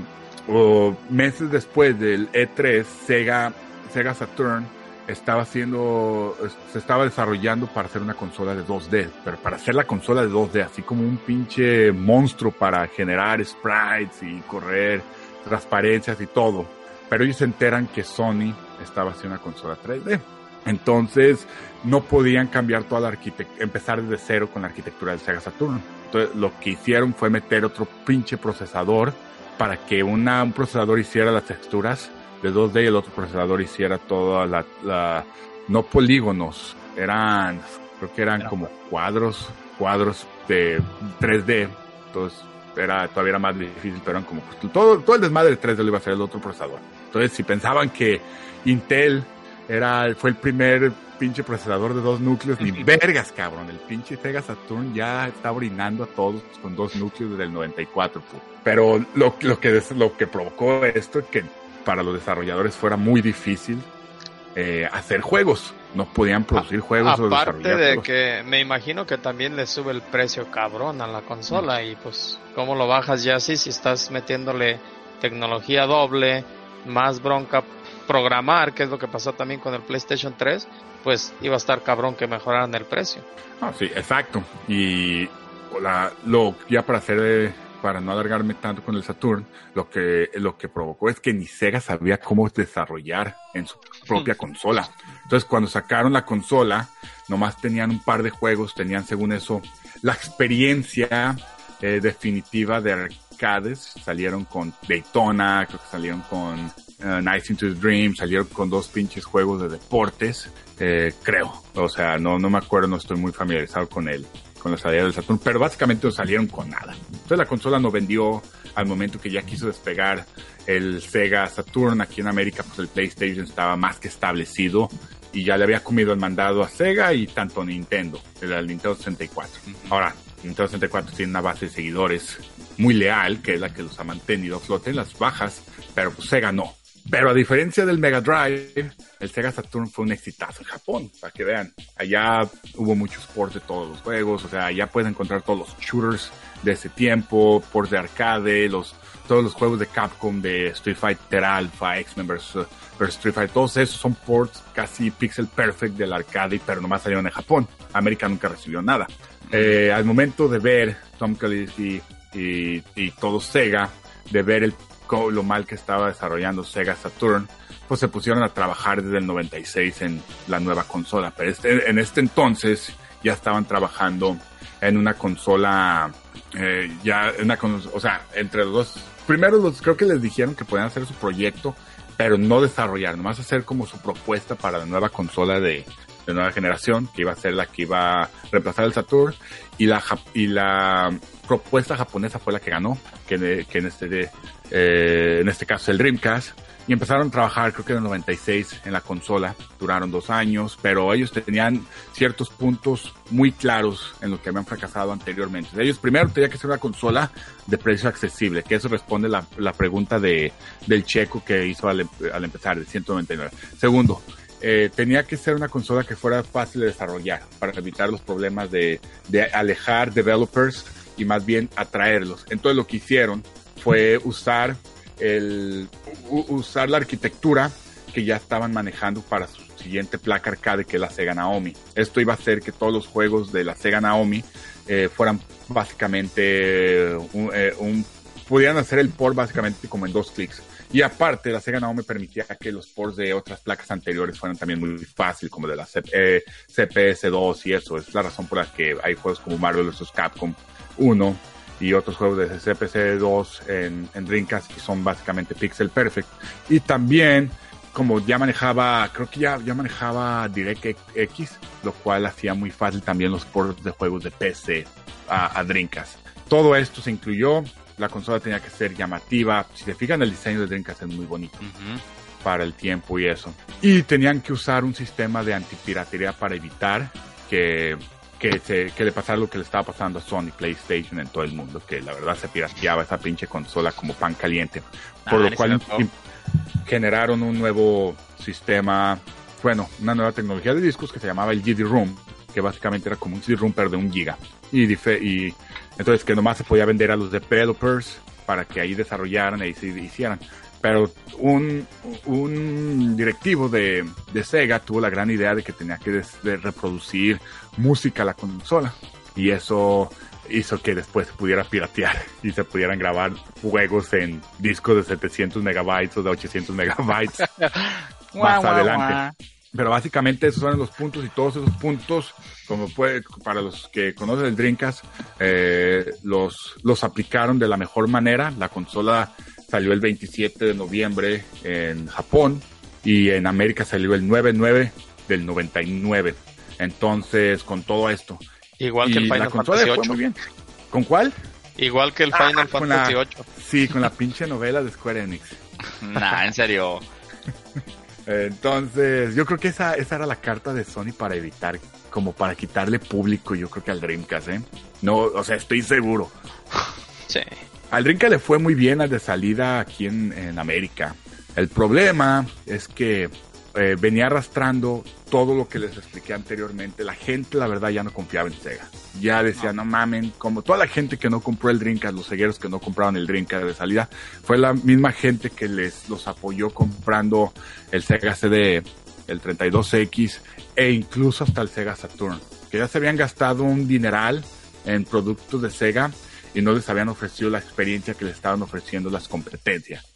oh, meses después del E3, Sega, Sega Saturn estaba haciendo, se estaba desarrollando para hacer una consola de 2D, pero para hacer la consola de 2D, así como un pinche monstruo para generar sprites y correr transparencias y todo. Pero ellos se enteran que Sony estaba haciendo una consola 3D. Entonces, no podían cambiar toda la arquitectura, empezar desde cero con la arquitectura del Sega Saturn. Entonces, lo que hicieron fue meter otro pinche procesador para que una, un procesador hiciera las texturas de 2D y el otro procesador hiciera toda la, la no polígonos, eran, creo que eran como cuadros, cuadros de 3D. Entonces, era, todavía era más difícil, pero eran como, pues, todo, todo el desmadre de 3D lo iba a hacer el otro procesador. Entonces, si pensaban que Intel era, fue el primer pinche procesador de dos núcleos, ni vergas, cabrón. El pinche Sega Saturn ya está orinando a todos con dos núcleos desde el 94. pu. Pero lo, lo, que, lo que provocó esto es que para los desarrolladores fuera muy difícil eh, hacer juegos. No podían producir juegos o Aparte de juegos. que me imagino que también le sube el precio cabrón a la consola y pues cómo lo bajas ya así si estás metiéndole tecnología doble, más bronca programar, que es lo que pasó también con el PlayStation 3, pues iba a estar cabrón que mejoraran el precio. Ah, sí, exacto. Y la- lo, ya para hacer, eh, para no alargarme tanto con el Saturn, lo que, lo que provocó es que ni Sega sabía cómo desarrollar en su propia consola. Entonces, cuando sacaron la consola, nomás tenían un par de juegos, tenían según eso la experiencia eh, definitiva de arcades. Salieron con Daytona, creo que salieron con eh, Nights into the Dream, salieron con dos pinches juegos de deportes, eh, creo. O sea, no, no me acuerdo, no estoy muy familiarizado con él, con la salida del Saturn, pero básicamente no salieron con nada. Entonces la consola no vendió al momento que ya quiso despegar el Sega Saturn aquí en América, pues el PlayStation estaba más que establecido y ya le había comido el mandado a Sega y tanto Nintendo, el Nintendo 64. Ahora, Nintendo 64 tiene una base de seguidores muy leal, que es la que los ha mantenido a flote en las bajas, pero pues Sega no. Pero a diferencia del Mega Drive, el Sega Saturn fue un exitazo en Japón, para que vean. Allá hubo muchos ports de todos los juegos, o sea, allá puedes encontrar todos los shooters de ese tiempo, ports de arcade, los, todos los juegos de Capcom de Street Fighter Alpha, X-Men vs. Street Fighter, todos esos son ports casi pixel perfect del arcade, pero nomás salieron en Japón. América nunca recibió nada. Eh, al momento de ver Tom Kalinske y, y, y todo Sega, de ver el, lo mal que estaba desarrollando Sega Saturn, pues se pusieron a trabajar desde el 96 en la nueva consola. Pero este- en este entonces ya estaban trabajando en una consola, eh, ya, una, con- o sea, entre los dos. Primero los, creo que les dijeron que podían hacer su proyecto, pero no desarrollar, nomás hacer como su propuesta para la nueva consola de, nueva generación, que iba a ser la que iba a reemplazar el Saturn, y la, y la propuesta japonesa fue la que ganó, que, que en este, eh, en este caso el Dreamcast, y empezaron a trabajar creo que en el 96 en la consola, duraron dos años, pero ellos tenían ciertos puntos muy claros en lo que habían fracasado anteriormente. Ellos primero tenían que ser una consola de precio accesible, que eso responde la, la pregunta de, del checo que hizo al, al empezar, de 199. Segundo, eh, tenía que ser una consola que fuera fácil de desarrollar para evitar los problemas de, de alejar developers y más bien atraerlos. Entonces lo que hicieron fue usar el usar la arquitectura que ya estaban manejando para su siguiente placa arcade que es la Sega Naomi. Esto iba a hacer que todos los juegos de la Sega Naomi eh, fueran básicamente un, eh, un- pudieran hacer el port básicamente como en dos clics. Y aparte, la Sega Naomi permitía que los ports de otras placas anteriores fueran también muy fácil, como de la C- eh, CPS2 y eso. Es la razón por la que hay juegos como Marvel vs. Capcom 1 y otros juegos de CPC2 en, en Dreamcast que son básicamente pixel perfect. Y también, como ya manejaba, creo que ya, ya manejaba DirectX, lo cual hacía muy fácil también los ports de juegos de PC a, a Dreamcast. Todo esto se incluyó. La consola tenía que ser llamativa. Si se fijan, el diseño de Dreamcast es muy bonito para el tiempo y eso. Y tenían que usar un sistema de antipiratería para evitar que, que, se, que le pasara lo que le estaba pasando a Sony PlayStation en todo el mundo, que la verdad se pirateaba esa pinche consola como pan caliente. Por Ah, lo cual generaron un nuevo sistema, bueno, una nueva tecnología de discos que se llamaba el GD-ROOM, que básicamente era como un CD-ROOM pero de un giga. Y, y entonces que nomás se podía vender a los developers para que ahí desarrollaran y se hicieran. Pero un, un directivo de, de Sega tuvo la gran idea de que tenía que des- de reproducir música a la consola. Y eso hizo que después se pudiera piratear y se pudieran grabar juegos en discos de 700 megabytes o de 800 megabytes más adelante. Pero básicamente esos son los puntos y todos esos puntos, como puede, para los que conocen el Dreamcast, eh, los, los aplicaron de la mejor manera. La consola salió el 27 de noviembre en Japón y en América salió el 9-9 del 99. Entonces, con todo esto. Igual que el la Final Fantasy VIII. muy bien. ¿Con cuál? Igual que el Ah, Final con Fantasy la- VIII. Sí, con la pinche novela de Square Enix. Nah, en serio. Entonces, yo creo que esa, esa era la carta de Sony para evitar, como para quitarle público, yo creo que al Dreamcast, ¿eh? No, o sea, estoy seguro. Sí. Al Dreamcast le fue muy bien al de salida aquí en, en América. El problema es que eh, venía arrastrando todo lo que les expliqué anteriormente. La gente, la verdad, ya no confiaba en Sega. Ya decía, no, mamen, como toda la gente que no compró el Dreamcast, los cegueros que no compraron el Dreamcast de salida, fue la misma gente que les los apoyó comprando el Sega CD, el 32X e incluso hasta el Sega Saturn, que ya se habían gastado un dineral en productos de Sega y no les habían ofrecido la experiencia que le estaban ofreciendo las competencias.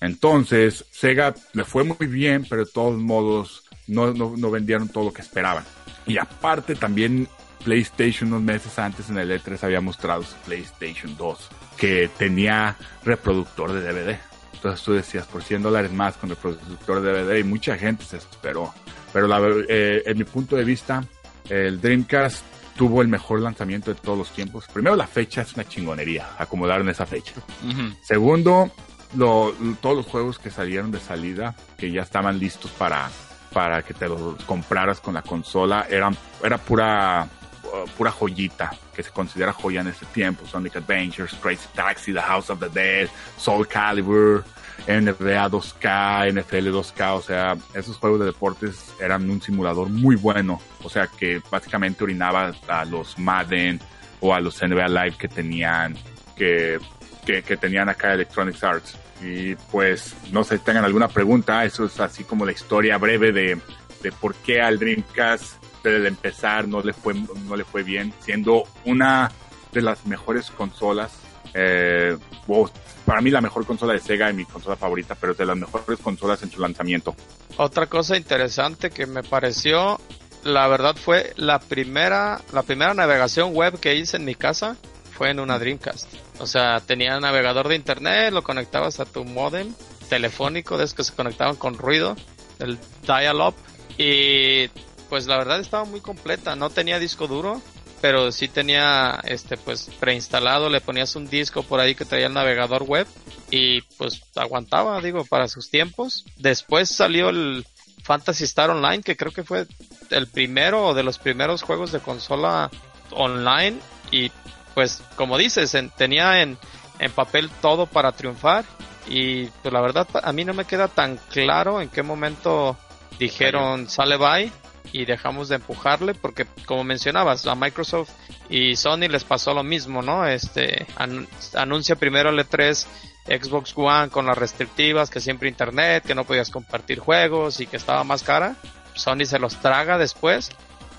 Entonces, Sega le fue muy bien, pero de todos modos no, no, no vendieron todo lo que esperaban. Y aparte también PlayStation unos meses antes en el E3 había mostrado su PlayStation 2, que tenía reproductor de DVD. Entonces tú decías, por 100 dólares más con reproductor de DVD y mucha gente se esperó. Pero la, eh, en mi punto de vista, el Dreamcast tuvo el mejor lanzamiento de todos los tiempos. Primero la fecha es una chingonería, acomodaron esa fecha. Ujú. Segundo, lo- todos los juegos que salieron de salida, que ya estaban listos para, para que te los compraras con la consola, eran, era pura, uh, pura joyita, que se considera joya en ese tiempo. Sonic Adventures, Crazy Taxi, The House of the Dead, Soul Calibur, NBA 2K, NFL 2K, o sea, esos juegos de deportes eran un simulador muy bueno, o sea, que básicamente orinaba a los Madden o a los NBA Live que tenían, que que, que tenían acá Electronic Arts. Y pues, no sé si tengan alguna pregunta, eso es así como la historia breve de, de por qué al Dreamcast desde el empezar no le fue, no le fue bien, siendo una de las mejores consolas. eh, wow, para mí la mejor consola de Sega y mi consola favorita, pero de las mejores consolas en su lanzamiento. Otra cosa interesante que me pareció, la verdad fue la primera, la primera navegación web que hice en mi casa fue en una Dreamcast. O sea, tenía navegador de internet, lo conectabas a tu modem telefónico, de esos que se conectaban con ruido, el dial-up, y pues la verdad estaba muy completa, no tenía disco duro, pero sí tenía este pues preinstalado, le ponías un disco por ahí que traía el navegador web y pues aguantaba, digo, para sus tiempos. Después salió el Fantasy Star Online, que creo que fue el primero o de los primeros juegos de consola online y pues como dices, en- tenía en, en papel todo para triunfar y pues la verdad a mí no me queda tan claro en qué momento dijeron sale bye y dejamos de empujarle porque como mencionabas a Microsoft y Sony les pasó lo mismo, ¿no? Este an- anuncia primero el E3 Xbox One con las restrictivas, que siempre internet, que no podías compartir juegos y que estaba más cara. Sony se los traga después,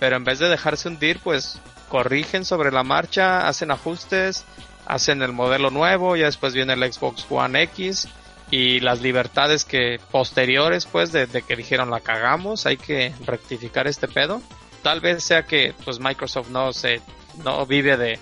pero en vez de dejarse hundir, pues corrigen sobre la marcha, hacen ajustes, hacen el modelo nuevo, ya después viene el Xbox One X y las libertades que posteriores, pues, de, que dijeron la cagamos, hay que rectificar este pedo. Tal vez sea que, pues, Microsoft no se, no vive de,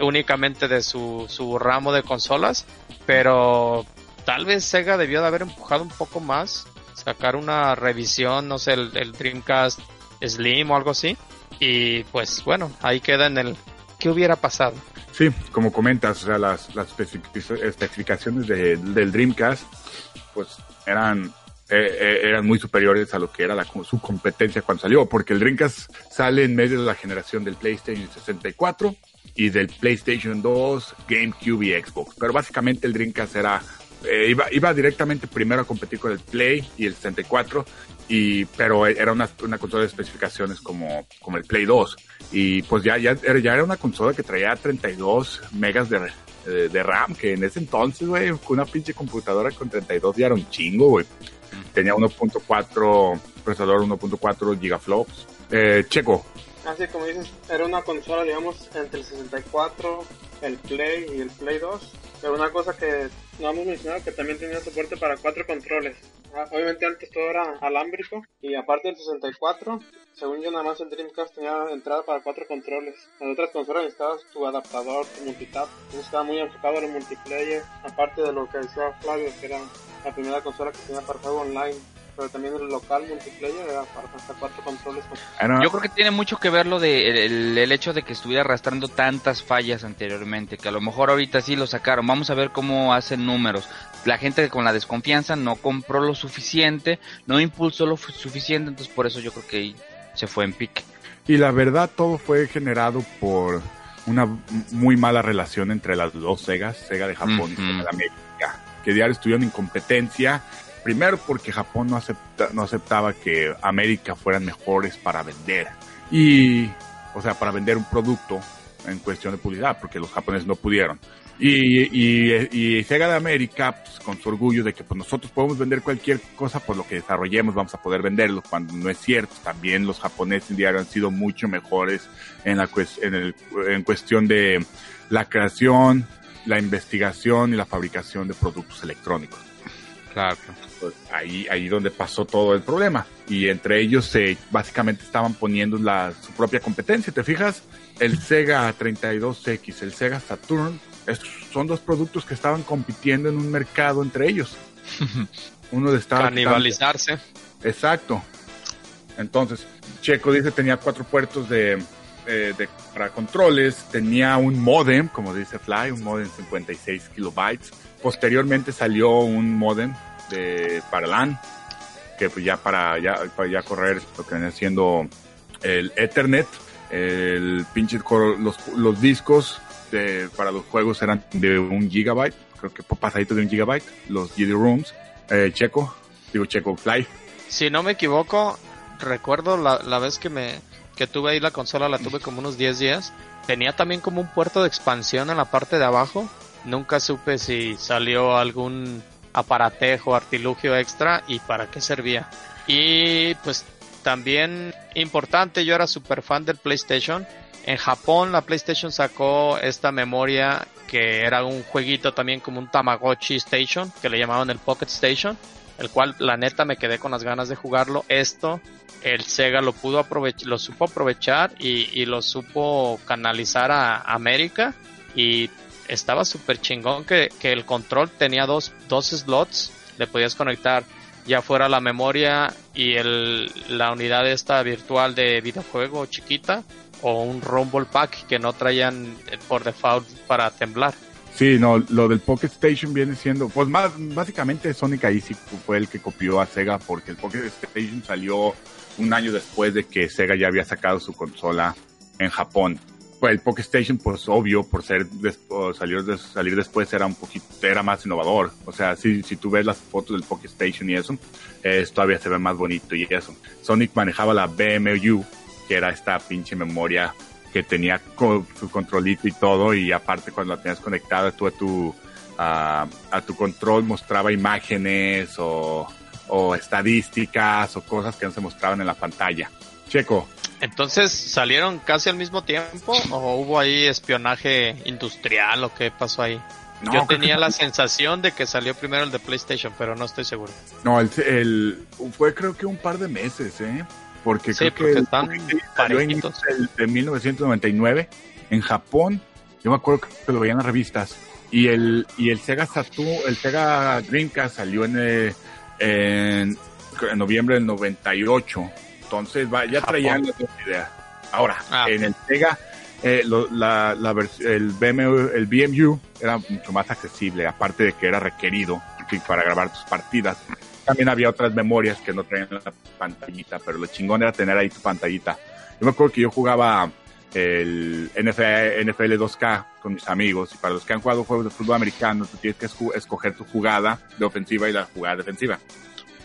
únicamente de su, su ramo de consolas, pero tal vez Sega debió de haber empujado un poco más, sacar una revisión, no sé, el Dreamcast Slim o algo así. Y pues bueno, ahí queda en el ¿qué hubiera pasado? Sí, como comentas, las, las especific- especificaciones de- del Dreamcast, pues eran, eh, eh, eran muy superiores a lo que era la, su competencia cuando salió, porque el Dreamcast sale en medio de la generación del PlayStation 64 y del PlayStation 2, GameCube y Xbox. Pero básicamente el Dreamcast era, eh, iba, iba directamente primero a competir con el Play y el 64, y, pero era una, una consola de especificaciones como, como el Play 2 y pues ya, ya, era, ya era una consola que traía 32 megas de, de, de RAM, que en ese entonces, güey, una pinche computadora con 32 ya era un chingo, güey. Tenía 1.4, procesador 1.4 gigaflops. Eh, Checo, Así como dices, era una consola, digamos, entre el 64, el Play y el Play 2. Una cosa que no hemos mencionado, que también tenía soporte para cuatro controles. Ah, Obviamente antes todo era alámbrico y aparte del 64, según yo nada más el Dreamcast tenía entrada para cuatro controles. En otras consolas necesitabas tu adaptador, tu multitap. Entonces estaba muy enfocado en el multiplayer, aparte de lo que decía Flavio, que era la primera consola que tenía para juego online. Pero también el local multiplayer era para hasta cuatro controles. era- Yo creo que tiene mucho que ver lo de el, hecho de que estuviera arrastrando tantas fallas anteriormente, que a lo mejor ahorita sí lo sacaron. Vamos a ver cómo hacen números. La gente con la desconfianza no compró lo suficiente, no impulsó lo suficiente, entonces por eso yo creo que ahí se fue en pique. y la verdad todo fue generado por una muy mala relación entre las dos Segas, Sega de Japón y. Sega de América, que diario estuvieron en competencia. Primero porque Japón no, acepta, no aceptaba que América fueran mejores para vender. Y, o sea, para vender un producto en cuestión de publicidad, porque los japoneses no pudieron. Y, y, y de América, pues, con su orgullo de que pues, nosotros podemos vender cualquier cosa, por lo que desarrollemos vamos a poder venderlo, cuando no es cierto. También los japoneses ya han sido mucho mejores en, la, en, en cuestión de la creación, la investigación y la fabricación de productos electrónicos. Claro. Pues, ahí, ahí donde pasó todo el problema. Y entre ellos se básicamente estaban poniendo la, su propia competencia. ¿Te fijas? El Sega 32X, el Sega Saturn, son dos productos que estaban compitiendo en un mercado entre ellos. Uno de estaba Canibalizarse. Exacto. Entonces, Checo dice tenía cuatro puertos de, eh, de- para controles, tenía un modem, como dice Fly, un modem 56 kilobytes. Posteriormente salió un modem de para LAN, que ya para ya, para ya correr lo que viene siendo el Ethernet, el pinche los, los discos de, para los juegos eran de un gigabyte, creo que pasadito de un gigabyte, los GD Rooms, eh, Checo, digo Checo Fly, Si no me equivoco, recuerdo la, la vez que me que tuve ahí la consola, la tuve como unos 10 días. Tenía también como un puerto de expansión en la parte de abajo. Nunca supe si salió algún aparatejo, artilugio extra y para qué servía. Y pues también importante, yo era super fan del PlayStation. En Japón la PlayStation sacó esta memoria que era un jueguito también como un Tamagotchi Station, que le llamaban el Pocket Station el cual la neta me quedé con las ganas de jugarlo. Esto el Sega lo pudo aprovechar, lo supo aprovechar y, y lo supo canalizar a América y estaba súper chingón que, que el control tenía dos, dos slots, le podías conectar ya fuera la memoria y el, la unidad esta virtual de videojuego chiquita o un Rumble Pack que no traían eh, por default para temblar. Sí, no, lo del Pocket Station viene siendo, pues más, básicamente Sonic ahí sí fue el que copió a Sega porque el Pocket Station salió un año después de que Sega ya había sacado su consola en Japón. El Pocket Station, pues obvio, por ser o salir, des- salir después era un poquito, era más innovador. O sea, si, si tú ves las fotos del Pocket Station y eso, eh, todavía se ve más bonito y eso. Sonic manejaba la BMU, que era esta pinche memoria que tenía co- su controlito y todo y aparte cuando la tenías conectada tú a tu a, a tu control mostraba imágenes o, o estadísticas o cosas que no se mostraban en la pantalla. Checo, Entonces, ¿salieron casi al mismo tiempo o hubo ahí espionaje industrial o qué pasó ahí? No, Yo tenía que- la sensación de que salió primero el de PlayStation, pero no estoy seguro. no, el, el- fue creo que un par de meses, ¿eh? Porque Sí, creo porque que el están salió en el de 1999 en Japón. Yo me acuerdo que lo veían en las revistas. Y el, y el Sega Saturn, el Sega Dreamcast salió en, eh, en, en noviembre del 98. Entonces va, ya traían la idea. Ahora, Ah, en el Sega, eh, lo- la, la vers- el, BMU, el BMU era mucho más accesible, aparte de que era requerido que para grabar tus partidas. También había otras memorias que no traían la pantallita, pero lo chingón era tener ahí tu pantallita. Yo me acuerdo que yo jugaba el NFL, NFL 2K con mis amigos y para los que han jugado juegos de fútbol americano, tú tienes que escoger tu jugada de ofensiva y la jugada defensiva.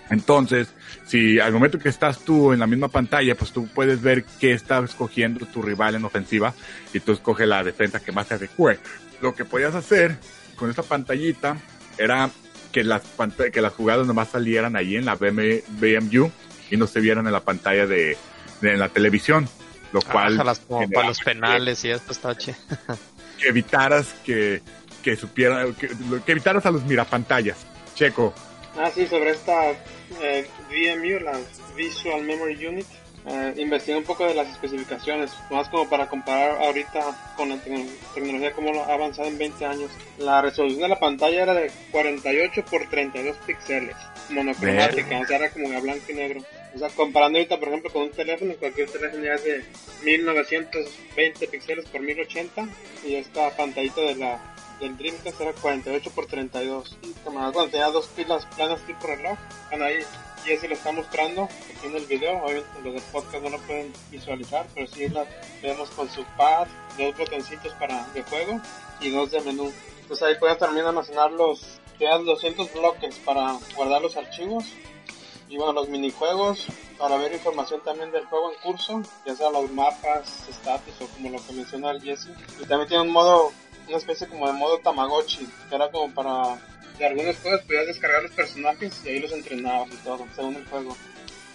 Entonces, si al momento que estás tú en la misma pantalla, pues tú puedes ver qué está escogiendo tu rival en ofensiva y tú escoges la defensa que más te adecue. Lo que podías hacer con esta pantallita era que las, que las jugadas nomás salieran ahí en la BM BMU y no se vieran en la pantalla de, de en la televisión, lo cual Ah, las- como generaba para los penales y esto está chido. que evitaras que, que supieran, que, que evitaras a los mirapantallas. Checo, Ah, sí, sobre esta eh, VMU, la Visual Memory Unit. Eh, investigué un poco de las especificaciones, más como para comparar ahorita con la tecno- tecnología como ha avanzado en 20 años. La resolución de la pantalla era de 48 por 32 píxeles, monocromática, o sea, era como de blanco y negro. O sea, comparando ahorita, por ejemplo, con un teléfono, cualquier teléfono ya es de 1920 píxeles por 1080 y esta pantallita de la del Dreamcast era 48 por 32. Y como cuando tenía dos pilas planas tipo reloj, bueno ahí Jesse lo está mostrando aquí en el video, obviamente los del podcast no lo pueden visualizar, pero sí la vemos con su pad, dos botoncitos para de juego y dos de menú. Entonces ahí pueden también almacenar los, quedan 200 bloques para guardar los archivos y bueno, los minijuegos para ver información también del juego en curso, ya sea los mapas, status o como lo que menciona el Jesse. Y también tiene un modo una especie como de modo Tamagotchi, que era como para de algunos juegos podías descargar los personajes y ahí los entrenabas y todo, según el juego.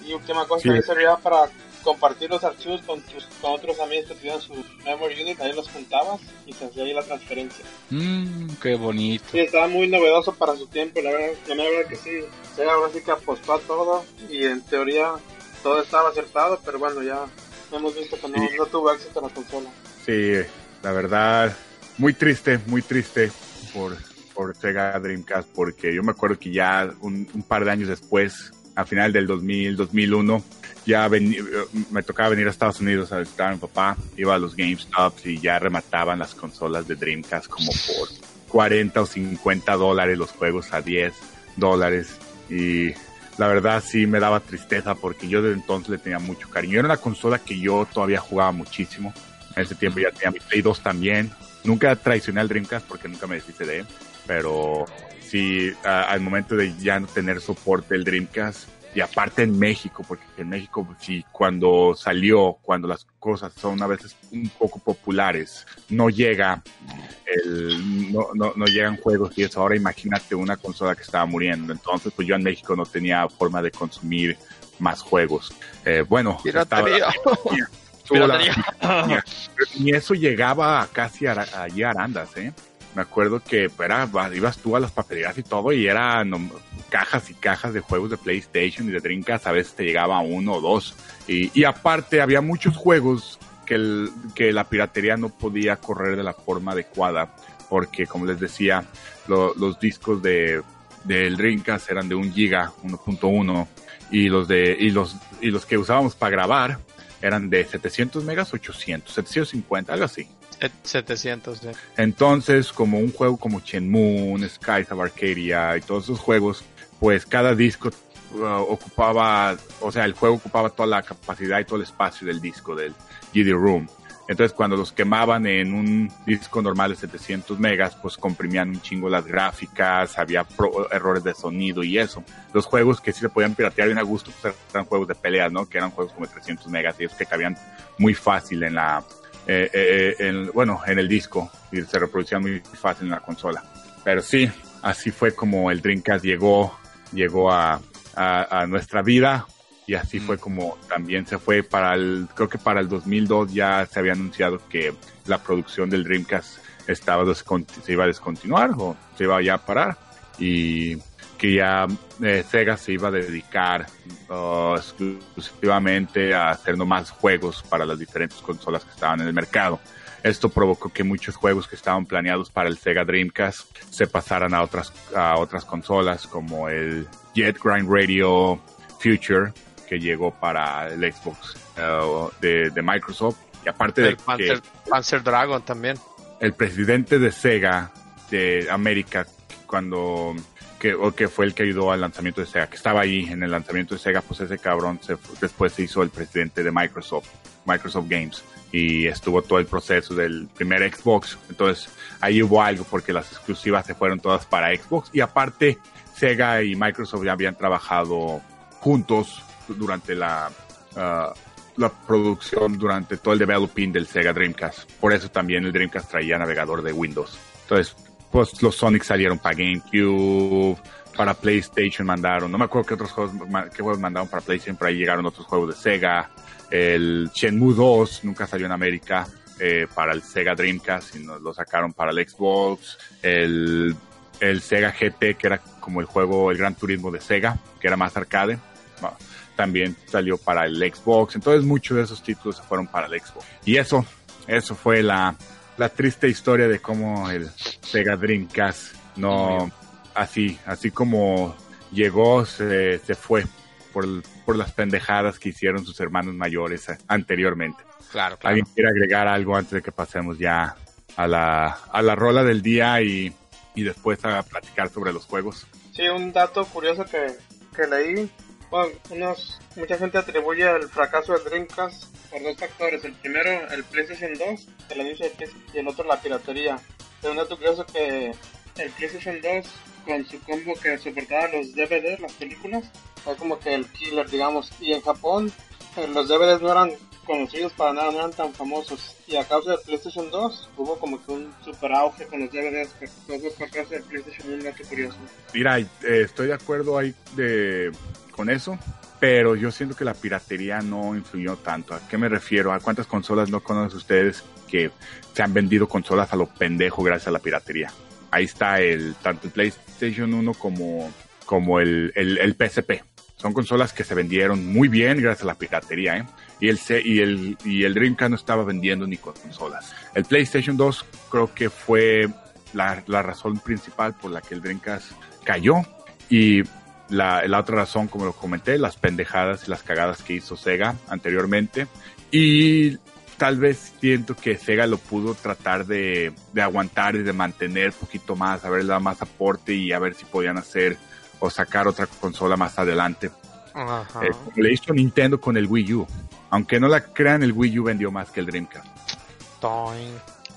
Y última cosa, Sí. también servía para compartir los archivos con, tus, con otros amigos que tuvieran su memory unit, ahí los juntabas y se hacía ahí la transferencia. Mmm, qué bonito. Sí, estaba muy novedoso para su tiempo, la verdad, la verdad que sí. Sega ahora sí que apostó a todo y en teoría todo estaba acertado, pero bueno, ya hemos visto que no, Sí. no tuvo éxito la consola. Sí, la verdad, muy triste, muy triste por, por Sega Dreamcast, porque yo me acuerdo que ya un, par de años después, a final del 2000, 2001, ya veni- me tocaba venir a Estados Unidos a visitar a mi papá, iba a los GameStops y ya remataban las consolas de Dreamcast como por 40 o 50 dólares los juegos a 10 dólares y la verdad sí me daba tristeza porque yo desde entonces le tenía mucho cariño. Era una consola que yo todavía jugaba muchísimo. En ese tiempo ya tenía mi Play 2 también. Nunca traicioné al Dreamcast porque nunca me deshice de él. Pero sí, a- al momento de ya no tener soporte el Dreamcast, y aparte en México, porque en México sí, cuando salió, cuando las cosas son a veces un poco populares, no llega el, no, no, no llegan juegos y eso. Ahora imagínate una consola que estaba muriendo. Entonces, pues yo en México no tenía forma de consumir más juegos. Eh, bueno, estaba- La-. Ni eso llegaba casi a, allí a Arandas, ¿eh? Me acuerdo que era, ibas tú a las papelerías y todo y eran cajas y cajas de juegos de PlayStation y de Dreamcast, a veces te llegaba uno o dos. Y, y aparte había muchos juegos que, el- que la piratería no podía correr de la forma adecuada, porque como les decía, lo- los discos de del Dreamcast eran de 1 giga, 1.1, y los de y los y los que usábamos para grabar eran de 700 megas, 800, 750, algo así. Eh, 700, sí. Entonces, como un juego como Shenmue, un Skies of Arcadia y todos esos juegos, pues cada disco uh, ocupaba, o sea, el juego ocupaba toda la capacidad y todo el espacio del disco, del GD Room. Entonces, cuando los quemaban en un disco normal de 700 megas, pues comprimían un chingo las gráficas, había pro- errores de sonido y eso. Los juegos que sí se podían piratear bien a gusto, pues eran juegos de peleas, ¿no? Que eran juegos como de 300 megas y esos que cabían muy fácil en la, eh, eh, en- bueno, en el disco y se reproducían muy fácil en la consola. Pero sí, así fue como el Dreamcast llegó, llegó a, a nuestra vida y así fue como también se fue para el, creo que para el 2002 ya se había anunciado que la producción del Dreamcast estaba se iba a descontinuar o se iba ya a parar y que ya eh, Sega se iba a dedicar uh, exclusivamente a hacer nomás juegos para las diferentes consolas que estaban en el mercado. Esto provocó que muchos juegos que estaban planeados para el Sega Dreamcast se pasaran a otras, a otras consolas como el Jet Grind Radio Future que llegó para el Xbox uh, de, de Microsoft. Y aparte de El Panzer, que Panzer Dragon también. el presidente de Sega de América cuando que, o que fue el que ayudó al lanzamiento de Sega, que estaba ahí en el lanzamiento de Sega, pues ese cabrón se, después se hizo el presidente de Microsoft, Microsoft Games, y estuvo todo el proceso del primer Xbox. Entonces ahí hubo algo porque las exclusivas se fueron todas para Xbox y aparte Sega y Microsoft ya habían trabajado juntos durante la ah, la producción durante todo el developing del Sega Dreamcast. Por eso también el Dreamcast traía navegador de Windows. Entonces, pues los Sonic salieron para GameCube, para PlayStation mandaron, no me acuerdo qué otros juegos, qué juegos mandaron para PlayStation, pero ahí llegaron otros juegos de Sega. El Shenmue 2 nunca salió en América eh, para el Sega Dreamcast, sino lo sacaron para el Xbox. El, el Sega GT, que era como el juego, el Gran Turismo de Sega, que era más arcade. Bueno, también salió para el Xbox. Entonces muchos de esos títulos se fueron para el Xbox. Y eso, eso fue la, la triste historia de cómo el Sega Dreamcast no, así, así como llegó, se, se fue por, por las pendejadas que hicieron sus hermanos mayores anteriormente. Claro, claro. ¿Alguien quiere agregar algo antes de que pasemos ya a la, a la rola del día y, y después a platicar sobre los juegos? Sí, un dato curioso que, que leí. Bueno, unos, mucha gente atribuye el fracaso del Dreamcast por dos factores. El primero, el PlayStation 2, el anuncio de PlayStation, y el otro, la piratería. Un dato curioso que el PlayStation 2, con su combo que soportaba los DVDs, las películas, fue como que el killer, digamos. Y en Japón, eh, los DVDs no eran conocidos para nada, no eran tan famosos. Y a causa de PlayStation 2 hubo como que un super auge con los DVDs, que todo por causa de PlayStation 1, qué curioso. Mira, eh, estoy de acuerdo ahí de, con eso, pero yo siento que la piratería no influyó tanto. ¿A qué me refiero? ¿A cuántas consolas no conocen ustedes que se han vendido consolas a lo pendejo gracias a la piratería? Ahí está el tanto el PlayStation 1 como, como el, el, el PSP. Son consolas que se vendieron muy bien gracias a la piratería, ¿eh? Y el, y el, y el Dreamcast no estaba vendiendo ni consolas. El PlayStation 2 creo que fue la, la razón principal por la que el Dreamcast cayó. Y la, la otra razón, como lo comenté, las pendejadas y las cagadas que hizo Sega anteriormente. Y tal vez siento que Sega lo pudo tratar de, de aguantar y de mantener un poquito más, a ver, dar más aporte y a ver si podían hacer o sacar otra consola más adelante. Ajá. Eh, como le hizo Nintendo con el Wii U. Aunque no la crean, el Wii U vendió más que el Dreamcast.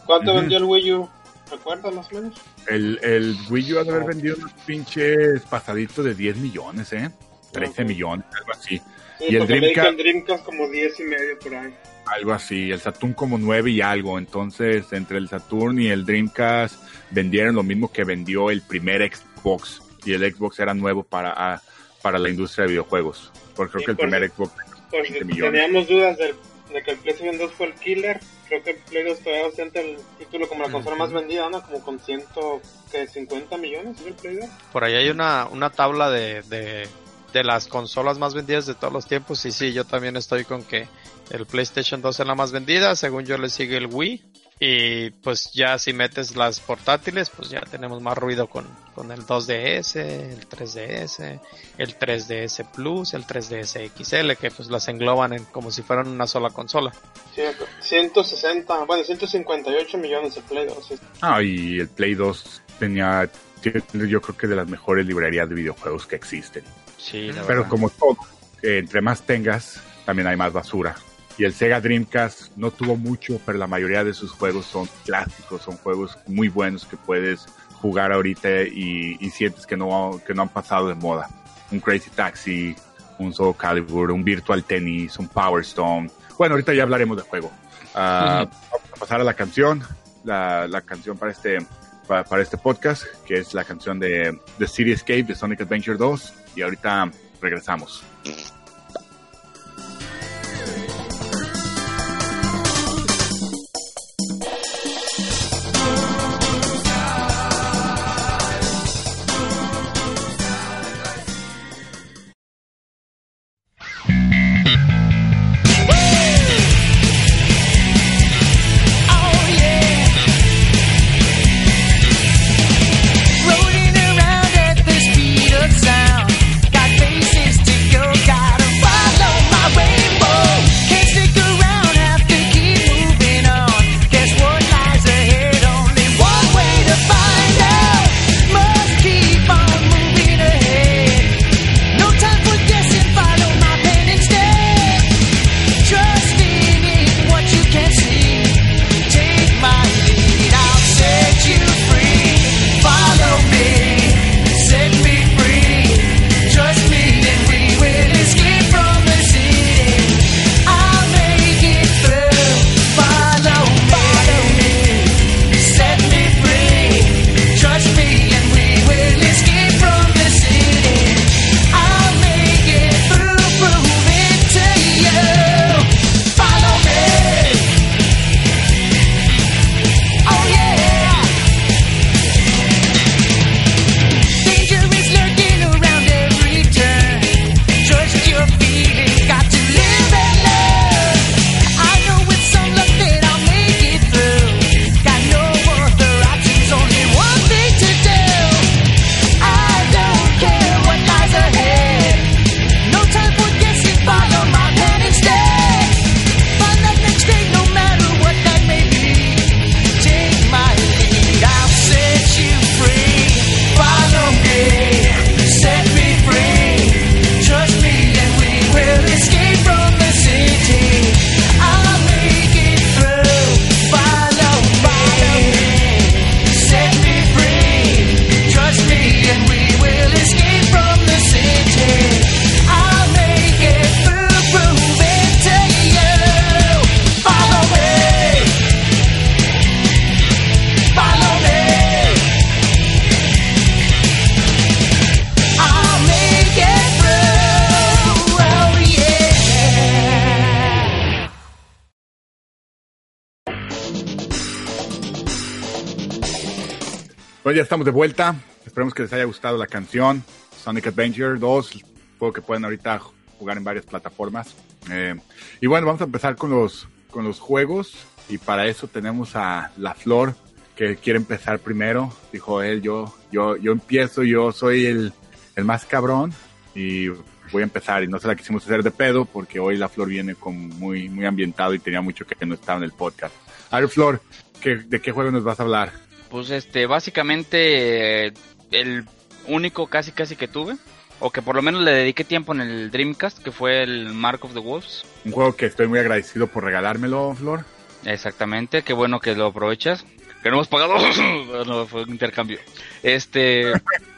¿Cuánto vendió el Wii U? ¿Recuerdas más o menos? El, el Wii U ha de haber vendido unos pinches pasaditos de 10 millones, ¿eh? 13 Ok. millones, algo así. Sí, Y el Dreamcast- el Dreamcast como 10 y medio por ahí. Algo así. El Saturn como 9 y algo. Entonces, entre el Saturn y el Dreamcast vendieron lo mismo que vendió el primer Xbox. Y el Xbox era nuevo para, ah, para la industria de videojuegos. Porque creo Sí, que el por primer Xbox Por si 20 millones. teníamos dudas del- de que el PlayStation 2 fue el killer, creo que el Play 2 todavía ostenta el título como la consola más vendida, ¿no? Como con 150 millones, ¿es el Play 2? Por ahí hay una, una tabla de, de, de las consolas más vendidas de todos los tiempos. Y sí, yo también estoy con que el PlayStation 2 es la más vendida. Según yo le sigue el Wii. Y pues ya si metes las portátiles, pues ya tenemos más ruido con, con el 2DS, el 3DS, el 3DS Plus, el 3DS XL, que pues las engloban en como si fueran una sola consola. Sí, 160, bueno, 158 millones el Play 2. sí. Ah, y el Play 2 tenía, yo creo que de las mejores librerías de videojuegos que existen. Sí, la Pero verdad. como todo, eh, entre más tengas, también hay más basura. Y el Sega Dreamcast no tuvo mucho, pero la mayoría de sus juegos son clásicos, son juegos muy buenos que puedes jugar ahorita y, y sientes que no, que no han pasado de moda. Un Crazy Taxi, un Soul Calibur, un Virtual Tennis, un Power Stone. Bueno, ahorita ya hablaremos de juego. Ah, Vamos a pasar a la canción, la, la canción para este, para, para este podcast, que es la canción de, de City Escape de Sonic Adventure 2. Y ahorita regresamos. Estamos de vuelta. Esperemos que les haya gustado la canción. Sonic Adventure 2, juego que pueden ahorita jugar en varias plataformas. Eh, y bueno, vamos a empezar con los, con los juegos. Y para eso tenemos a La Flor, que quiere empezar primero. Dijo él, yo, yo, yo empiezo, yo soy el, el más cabrón. Y voy a empezar. Y no se la quisimos hacer de pedo, porque hoy La Flor viene con muy, muy ambientado y tenía mucho que no estaba en el podcast. A ver, Flor, ¿qué, ¿de qué juego nos vas a hablar? Pues este, básicamente eh, el único casi casi que tuve, o que por lo menos le dediqué tiempo en el Dreamcast, que fue el Mark of the Wolves. Un juego que estoy muy agradecido por regalármelo, Flor. Exactamente, qué bueno que lo aprovechas. Que no hemos pagado, no, fue un intercambio. Este...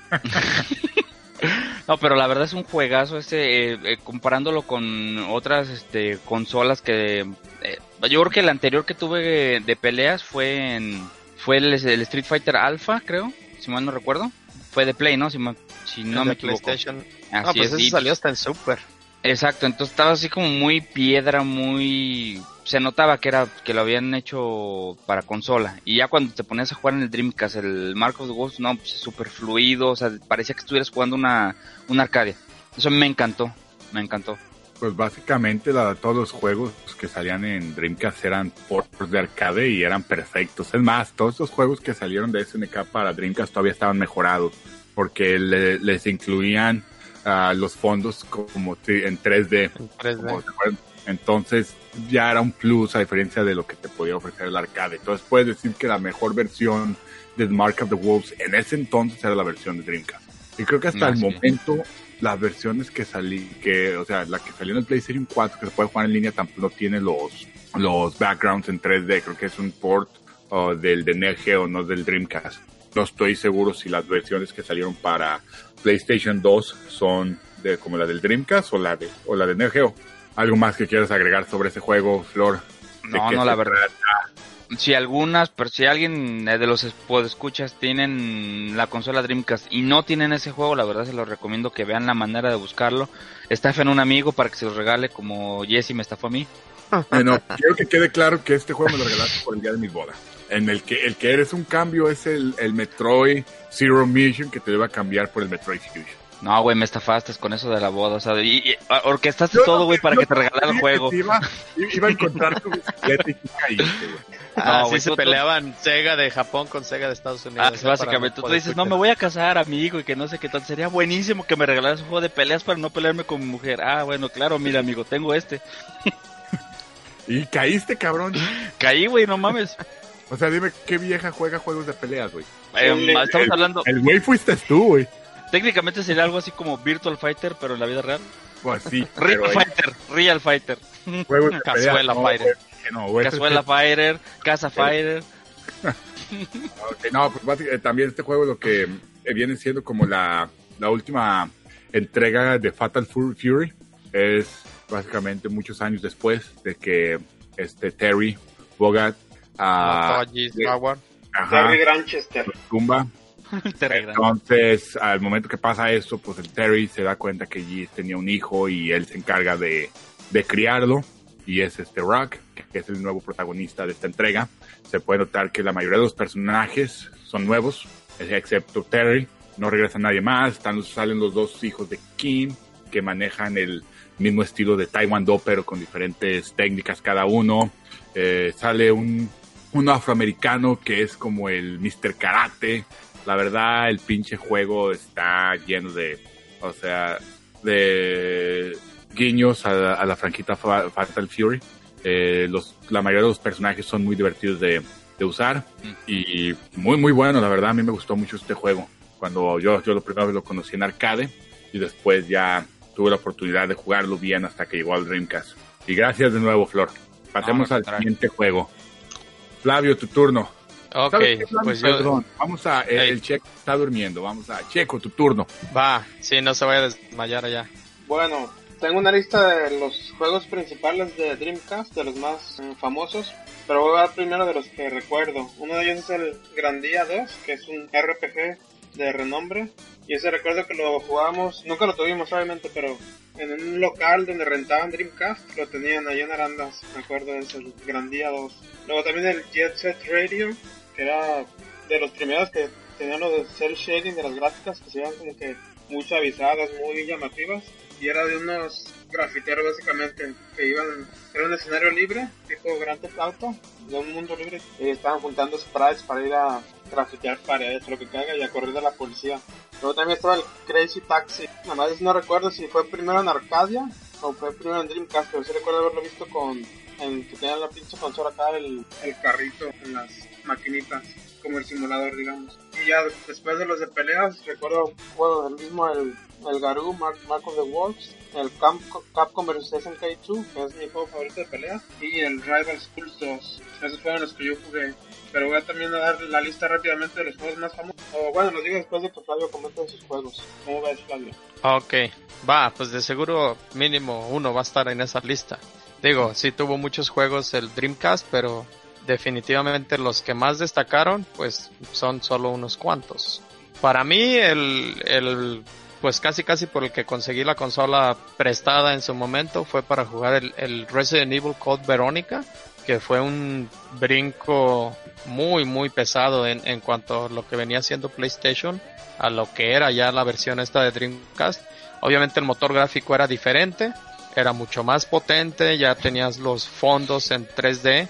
no, pero la verdad es un juegazo ese, eh, eh, comparándolo con otras este, consolas que... eh, yo creo que el anterior que tuve de peleas fue en... Fue el, el Street Fighter Alpha, creo, si mal no recuerdo. Fue de Play, ¿no? Si, ma- si no El me equivoco. PlayStation. Así no, pues es, ese salió hasta en Super. Exacto, entonces estaba así como muy piedra, muy... Se notaba que era que lo habían hecho para consola. Y ya cuando te ponías a jugar en el Dreamcast, el Mark of the Wolves, no, pues súper fluido, o sea, parecía que estuvieras jugando una, una Arcadia. Eso me encantó, me encantó. Pues básicamente la, todos los juegos que salían en Dreamcast eran ports de arcade y eran perfectos. Es más, todos los juegos que salieron de SNK para Dreamcast todavía estaban mejorados porque le- les incluían ah, los fondos como en 3D. En 3D. como se acuerdan. Entonces ya era un plus a diferencia de lo que te podía ofrecer el arcade. Entonces puedes decir que la mejor versión de Mark of the Wolves en ese entonces era la versión de Dreamcast. Y creo que hasta Ah, el sí. momento las versiones que salí, que, o sea, la que salió en el PlayStation 4 que se puede jugar en línea tampoco no tiene los, los backgrounds en 3D. Creo que es un port uh, del de Neo Geo, no del Dreamcast. No estoy seguro si las versiones que salieron para PlayStation 2 son de, como la del Dreamcast o la de, o la de Neo Geo. ¿Algo más que quieras agregar sobre ese juego, Flor? ¿De No, no, la verdad. trata? Si algunas, pero si alguien eh, de los escuchas tienen la consola Dreamcast y no tienen ese juego, la verdad se los recomiendo que vean la manera de buscarlo. Estafen a un amigo para que se los regale como Jesse me estafó a mí. Bueno, quiero que quede claro que este juego me lo regalaste por el día de mi boda. En el que el que eres un cambio es el, el Metroid Zero Mission que te debe cambiar por el Metroid Fusion. No, güey, me estafaste con eso de la boda, o sea, y, y- orquestaste todo, güey, para que te regalara el juego. Iba, iba a encontrar tu bicicleta y tú caíste, güey. Ah, No, sí se tú- tú- peleaban Sega de Japón con Sega de Estados Unidos. Ah, ¿eh? básicamente, tú dices, no, me voy a casar, amigo, y que no sé qué tal. Sería buenísimo que me regalaras un juego de peleas para no pelearme con mi mujer. Ah, bueno, claro, mira, amigo, tengo este. Y caíste, cabrón. Caí, güey, no mames. O sea, dime qué vieja juega juegos de peleas, güey. Eh, estamos El- hablando, El güey fuiste tú, güey. Técnicamente sería algo así como Virtual Fighter, pero en la vida real. Pues sí, Real pero Fighter, Real Fighter. juegos de. Cazuela no, Fighter. no, güey. Cazuela Fighter, Casa Fighter. No, pues básicamente, también este juego lo que eh, viene siendo como la, la última entrega de Fatal Fu- Fury es básicamente muchos años después de que este Terry Bogart ah, a ajá, Terry Granchester. tumba. Entonces, al momento que pasa eso, pues el Terry se da cuenta que G tenía un hijo y él se encarga de, de criarlo. Y es este Rock, que es el nuevo protagonista de esta entrega. Se puede notar que la mayoría de los personajes son nuevos, excepto Terry. No regresa nadie más. Están, salen los dos hijos de Kim, que manejan el mismo estilo de Taekwondo, pero con diferentes técnicas cada uno. Eh, sale un, un afroamericano que es como el Mr. Karate. La verdad, el pinche juego está lleno de, o sea, de guiños a, la- a la franquita Fa- Fatal Fury. Eh, los, la mayoría de los personajes son muy divertidos de, de usar y muy, muy bueno. La verdad, a mí me gustó mucho este juego. Cuando yo, yo lo primero lo conocí en arcade y después ya tuve la oportunidad de jugarlo bien hasta que llegó al Dreamcast. Y gracias de nuevo, Flor. Pasemos No, al siguiente juego. Flavio, tu turno. Ok, pues yo... Perdón, vamos a. El, Ey. el Checo está durmiendo. Vamos a. Checo, tu turno. Va, sí, no se vaya a desmayar allá. Bueno, tengo una lista de los juegos principales de Dreamcast, de los más eh, famosos, pero voy a hablar primero de los que recuerdo. Uno de ellos es el Grandia 2, que es un RPG de renombre, y ese recuerdo que lo jugábamos, nunca lo tuvimos obviamente, pero en un local donde rentaban Dreamcast, lo tenían ahí en Arandas, me acuerdo de ese, el Grandia 2. Luego también el Jet Set Radio, que era de los primeros que tenía lo de cel shading de las gráficas que se veían como que muy suavizadas, muy llamativas. Y era de unos grafiteros básicamente que iban, era un escenario libre, tipo Grand Theft de un mundo libre. Y estaban juntando sprites para ir a grafitear paredes, lo que caiga, y a correr de la policía. Luego también estaba el Crazy Taxi. Nada más no recuerdo si fue primero en Arcadia o fue primero en Dreamcast, pero sí recuerdo haberlo visto con en que tenía la pinche consola acá el, el carrito en las maquinitas como el simulador digamos y ya después de los de peleas recuerdo bueno el mismo el, el Garou Mark, Mark of the Wolves el Camp, Capcom vs SNK 2 que es mi juego favorito de pelea y el Rival Schools 2 esos fueron los que yo jugué pero voy a también dar la lista rápidamente de los juegos más famosos o bueno los digo después de que Flavio comente sus juegos ¿cómo ves Flavio? Ok, va, pues de seguro mínimo uno va a estar en esa lista. Digo, sí tuvo muchos juegos el Dreamcast, pero definitivamente los que más destacaron, pues son solo unos cuantos. Para mí, el, el pues casi casi por el que conseguí la consola prestada en su momento fue para jugar el, el Resident Evil Code Verónica, que fue un brinco muy muy pesado en, en cuanto a lo que venía siendo PlayStation a lo que era ya la versión esta de Dreamcast. Obviamente el motor gráfico era diferente, era mucho más potente, ya tenías los fondos en 3D,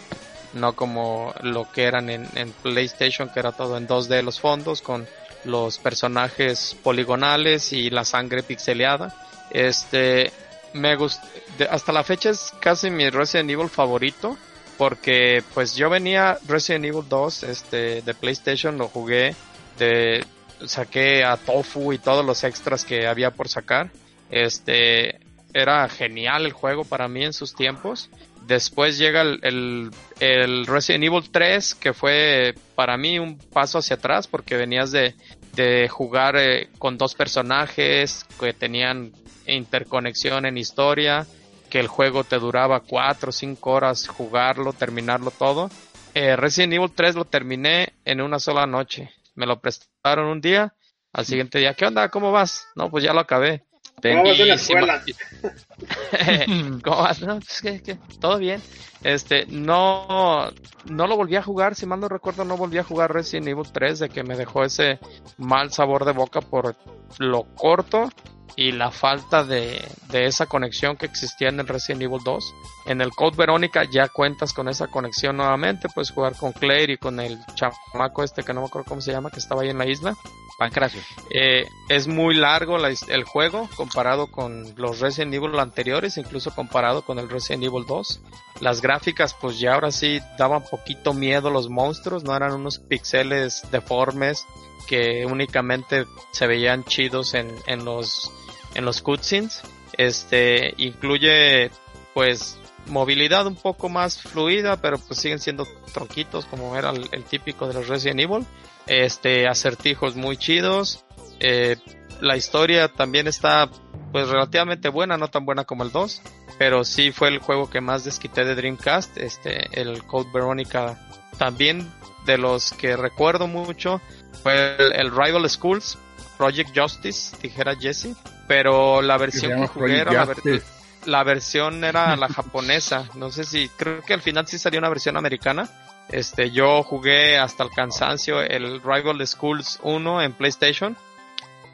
no como lo que eran en, PlayStation, que era todo en 2D los fondos, con los personajes poligonales y la sangre pixeleada. Este, me gusta, hasta la fecha es casi mi Resident Evil favorito, porque pues yo venía Resident Evil 2, este, de PlayStation, lo jugué, de, saqué a Tofu y todos los extras que había por sacar. Este, era genial el juego para mí en sus tiempos. Después llega el, el, Resident Evil 3, que fue para mí un paso hacia atrás, porque venías de, de jugar eh, con dos personajes que tenían interconexión en historia, que el juego te duraba 4 o 5 horas jugarlo, terminarlo todo. Eh, Resident Evil 3 lo terminé en una sola noche. Me lo prestaron un día, al siguiente día, ¿qué onda? ¿Cómo vas? No, pues ya lo acabé. ¿Cómo vas en la escuela? ¿Cómo vas? No, pues que, que, todo bien. Este, no, no lo volví a jugar, si mal no recuerdo, no volví a jugar Resident Evil 3 de que me dejó ese mal sabor de boca por lo corto y la falta de, de esa conexión que existía en el Resident Evil 2. En el Code Verónica ya cuentas con esa conexión nuevamente, puedes jugar con Claire y con el chamaco este que no me acuerdo cómo se llama, que estaba ahí en la isla. Pancracio. Eh, es muy largo la, el juego comparado con los Resident Evil anteriores, incluso comparado con el Resident Evil 2. Las gráficas, pues ya ahora sí daban poquito miedo los monstruos, no eran unos pixeles deformes que únicamente se veían chidos en, en los en los cutscenes. Este incluye pues movilidad un poco más fluida, pero pues siguen siendo tronquitos como era el, típico de los Resident Evil. Este acertijos muy chidos. Eh, la historia también está pues relativamente buena, no tan buena como el 2, pero sí fue el juego que más desquité de Dreamcast, este el Code Veronica también de los que recuerdo mucho fue el, el Rival Schools, Project Justice, dijera Jesse, pero la versión que jugué era la, ver la, versión era la japonesa, no sé si, creo que al final sí salió una versión americana. Este, yo jugué hasta el cansancio el Rival Schools 1 en PlayStation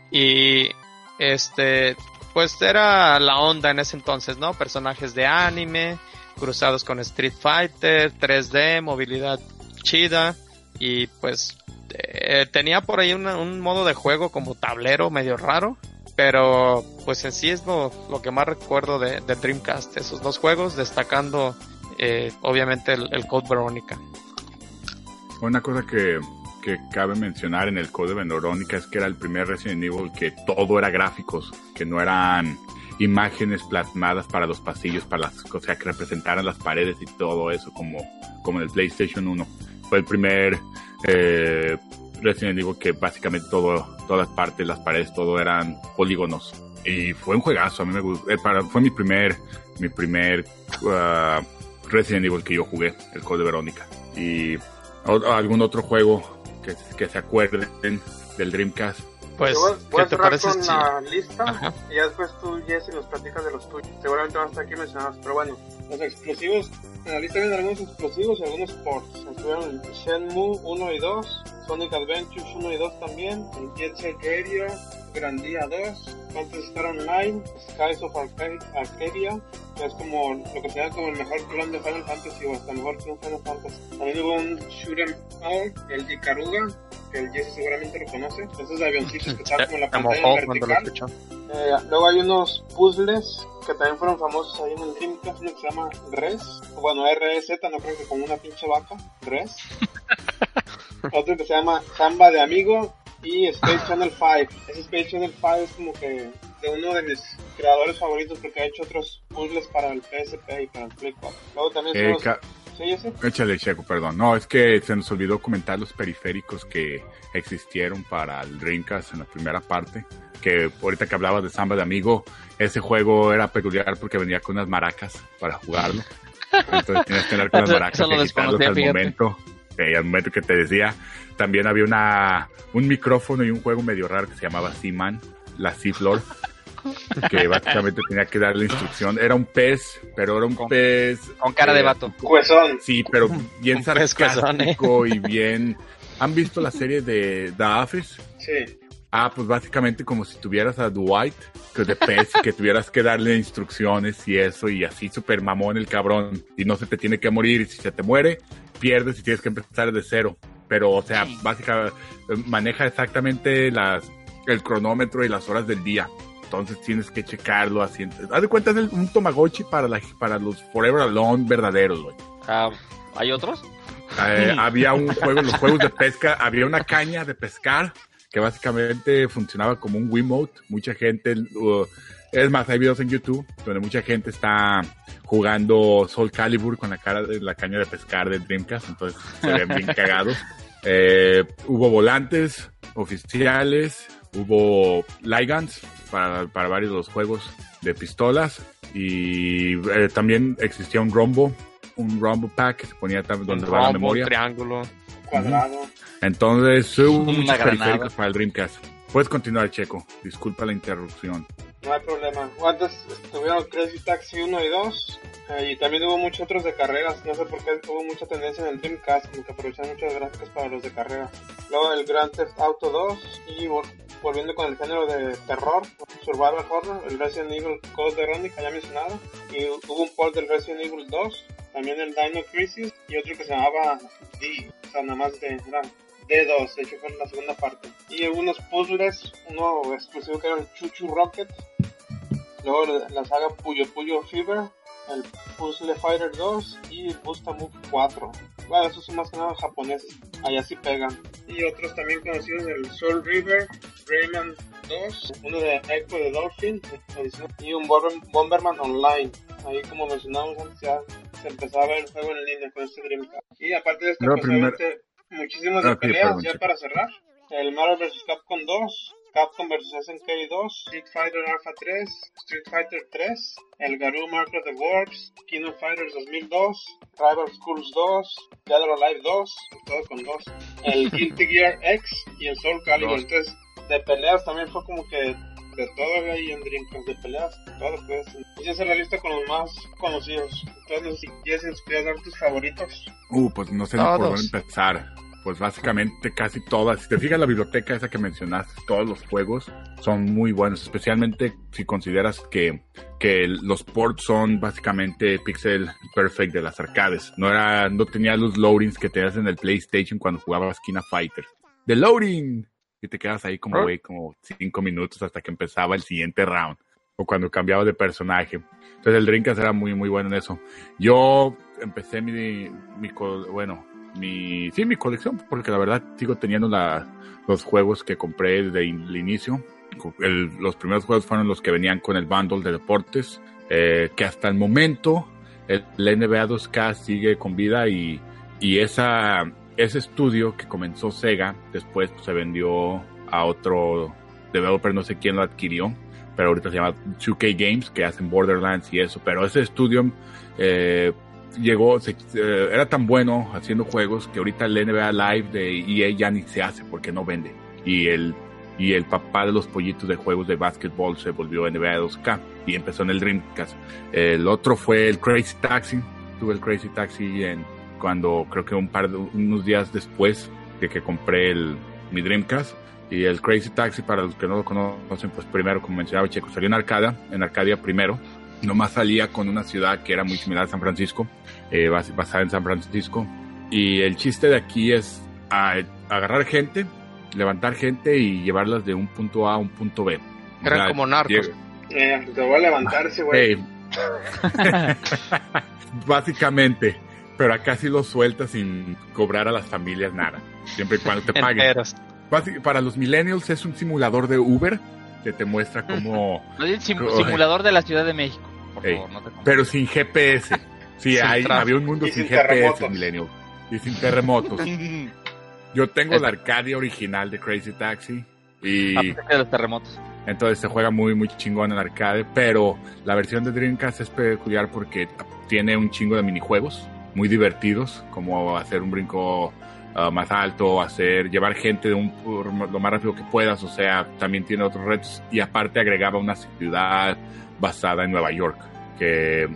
y este, pues era la onda en ese entonces, ¿no? Personajes de anime, cruzados con Street Fighter, 3D, movilidad chida y pues eh, tenía por ahí un modo de juego como tablero medio raro, pero pues en sí es lo, lo que más recuerdo de, de, Dreamcast, esos dos juegos, destacando eh, obviamente el, el, Code Verónica. Una cosa que, que cabe mencionar en el Code Verónica es que era el primer Resident Evil que todo era gráficos, que no eran imágenes plasmadas para los pasillos, para las, o sea, que representaran las paredes y todo eso como, como en el PlayStation 1. Fue el primer eh, Resident Evil que básicamente todo, todas partes, las paredes, todo eran polígonos. Y fue un juegazo, a mí me gustó, eh, fue mi primer, mi primer uh, Resident Evil que yo jugué, el Code Verónica. Y o, algún otro juego que, que se acuerden del Dreamcast. Pues, voy, voy a cerrar con si... la lista Ajá. y ya después tú, Jesse, nos platicas de los tuyos. Seguramente van a estar aquí mencionados, pero bueno, los explosivos, en la lista vienen algunos explosivos y algunos ports. Estuvieron Shenmue 1 y 2, Sonic Adventures 1 y 2 también, el Jet Set Radio, Grandia 2, Phantasy Star Online, Skies of Arca- Arcadia, que es como lo que se llama como el mejor clon de Final Fantasy o hasta mejor que un Final Fantasy. También hubo un Shoot 'em All, el Ikaruga, que el Jesse seguramente lo conoce, esos avioncitos que están como en la pantalla vertical. Eh, luego hay unos puzzles que también fueron famosos ahí en el Dreamcast, uno que se llama Res, bueno RZ, no creo que como una pinche vaca, Res. Otro que se llama Samba de Amigo y Space Channel 5. Ese Space Channel 5 es como que de uno de mis creadores favoritos porque ha hecho otros puzzles para el PSP y para el Play 4. Luego también Eh, ca- ¿Sí, ese? Échale, Checo, perdón. No, es que se nos olvidó comentar los periféricos que existieron para el Dreamcast en la primera parte. Que ahorita que hablabas de Samba de Amigo, ese juego era peculiar porque venía con unas maracas para jugarlo. Entonces tenías que tener con las maracas y quitarlos al momento. eh, al momento que te decía. También había una un micrófono y un juego medio raro que se llamaba Seaman, la Seafloor. que básicamente tenía que darle instrucción. Era un pez, pero era un Con- pez. Con cara de eh, vato. Cuezón. Sí, pero bien pescuezón, sarcástico y bien. ¿Han visto la serie de The Office? Sí. Ah, pues básicamente como si tuvieras a Dwight, que de pez, que tuvieras que darle instrucciones y eso, y así super mamón el cabrón, y no se te tiene que morir, y si se te muere, pierdes y tienes que empezar de cero. Pero, o sea, básicamente maneja exactamente las, el cronómetro y las horas del día. Entonces tienes que checarlo así. Haz de cuenta, es el- un Tamagotchi para, la, para los Forever Alone verdaderos, güey. Ah, ¿Hay otros? Eh, había un juego, los juegos de pesca, había una caña de pescar que básicamente funcionaba como un Wiimote. Mucha gente, uh, es más, hay videos en YouTube donde mucha gente está jugando Soul Calibur con la cara de la caña de pescar de Dreamcast, entonces se ven bien cagados. Eh, hubo volantes oficiales, hubo light guns para, para varios de los juegos de pistolas y eh, también existía un rombo, un rombo pack que se ponía donde va la memoria. triángulo. Cuadrado. Entonces hubo Una muchos granada. periféricos para el Dreamcast. Puedes continuar, Checo. Disculpa la interrupción. No hay problema. Antes estuvieron Crazy Taxi 1 y 2. eh, y también hubo muchos otros de carreras. No sé por qué hubo mucha tendencia en el Dreamcast. Como que aprovecharon muchas gráficas para los de carrera. Luego el Grand Theft Auto 2. Y vol- volviendo con el género de terror, Survival Horror, el Resident Evil Code Veronica, ya mencionado. Y hubo un port del Resident Evil 2. También el Dino Crisis. Y otro que se llamaba D. O sea, nada más de. Era D2, de hecho fue la segunda parte. Y unos puzzles, uno exclusivo que era el Chuchu Rocket, Luego la saga Puyo Puyo Fever, el Puzzle Fighter 2 y el Busta Move 4. Bueno, esos son más que nada japoneses, allá sí pegan. Y otros también conocidos, el Soul River, Rayman 2, uno de Echo de Dolphin, y un Bomber- Bomberman Online. Ahí como mencionamos antes ya se empezaba a ver el juego en línea con este Dreamcast. Y aparte de esto, No, pues primer- obviamente muchísimas de Ok, peleas ya para cerrar. El Marvel vs. Capcom 2, Capcom vs. SNK 2, Street Fighter Alpha 3, Street Fighter 3, el Garou Mark of the Wolves, King of Fighters 2002, Rival Schools 2, Dead or Alive 2, todo con 2, el Guilty Gear X y el Soul Calibur. Entonces, de peleas también fue como que de todo había ahí en Dreamcast, de peleas, todo pues. Y esa es la lista con los más conocidos. Entonces, si ¿nos quieres dar tus favoritos? Uh, pues no sé ni por Todos. dónde empezar. Pues básicamente casi todas. Si te fijas la biblioteca esa que mencionaste, todos los juegos son muy buenos, especialmente si consideras que, que los ports son básicamente pixel perfect de las arcades. No era, no tenía los loadings que tenías en el PlayStation cuando jugabas Kina Fighter. ¡The loading! Y te quedas ahí como, güey, como cinco minutos hasta que empezaba el siguiente round. O cuando cambiaba de personaje. Entonces el Dreamcast era muy, muy bueno en eso. Yo empecé mi, mi bueno, mi, sí, mi colección, porque la verdad sigo teniendo la, los juegos que compré desde el inicio. El- los primeros juegos fueron los que venían con el bundle de deportes, eh, que hasta el momento el, NBA 2K sigue con vida y, y esa, ese estudio que comenzó Sega, después pues, se vendió a otro developer, no sé quién lo adquirió, pero ahorita se llama 2K Games, que hacen Borderlands y eso, pero ese estudio eh, llegó, se- eh, era tan bueno haciendo juegos que ahorita el NBA Live de EA ya ni se hace porque no vende. Y el, y el papá de los pollitos de juegos de básquetbol se volvió NBA 2K y empezó en el Dreamcast. El otro fue el Crazy Taxi. Tuve el Crazy Taxi en, cuando creo que un par de, unos días después de que compré el, mi Dreamcast. Y el Crazy Taxi, para los que no lo conocen, pues primero, como mencionaba Checo, salió en Arcadia, en Arcadia primero. Nomás salía con una ciudad que era muy similar a San Francisco, eh, bas- basada en San Francisco. Y el chiste de aquí es a- agarrar gente, levantar gente y llevarlas de un punto A a un punto B. O Eran sea, como narcos. Eh, te voy a levantarse, güey. Ey. Básicamente, pero acá sí lo sueltas sin cobrar a las familias nada, siempre y cuando te paguen. Para los millennials es un simulador de Uber que te muestra cómo, el sim- simulador de la Ciudad de México. Por favor, no te pero sin GPS. Sí, Sin hay, había un mundo sin, sin GPS, terremotos. millennial. Y sin terremotos. Yo tengo la Arcadia original de Crazy Taxi y Aparte de los terremotos. entonces se juega muy muy chingón en arcade, pero la versión de Dreamcast es peculiar porque tiene un chingo de minijuegos muy divertidos, como hacer un brinco ah, más alto, hacer llevar gente de un lo más rápido que puedas, o sea, también tiene otros retos y aparte agregaba una ciudad basada en Nueva York. Que,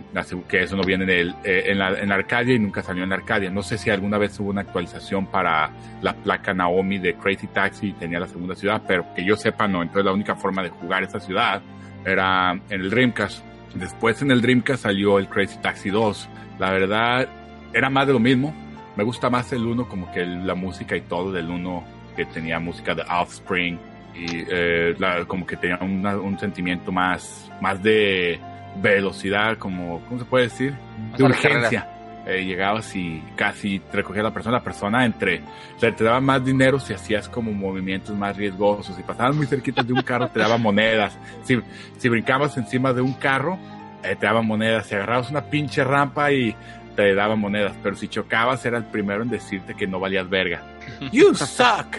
que eso no viene en, el, eh, en, la, en Arcadia y nunca salió en Arcadia. No sé si alguna vez hubo una actualización para la placa Naomi de Crazy Taxi y tenía la segunda ciudad, pero que yo sepa no. Entonces la única forma de jugar esa ciudad era en el Dreamcast. Después en el Dreamcast salió el Crazy Taxi 2. La verdad era más de lo mismo. Me gusta más el 1 como que la música y todo del 1 que tenía música de Offspring y eh, la- como que tenía una- un sentimiento más, más de velocidad, como, ¿cómo se puede decir? De a urgencia. Eh, llegabas y casi te recogía la persona, la persona entre, te daba más dinero si hacías como movimientos más riesgosos, si pasabas muy cerquita de un carro te daba monedas, si, si brincabas encima de un carro eh, te daban monedas, si agarrabas una pinche rampa y te daban monedas, pero si chocabas era el primero en decirte que no valías verga. You suck.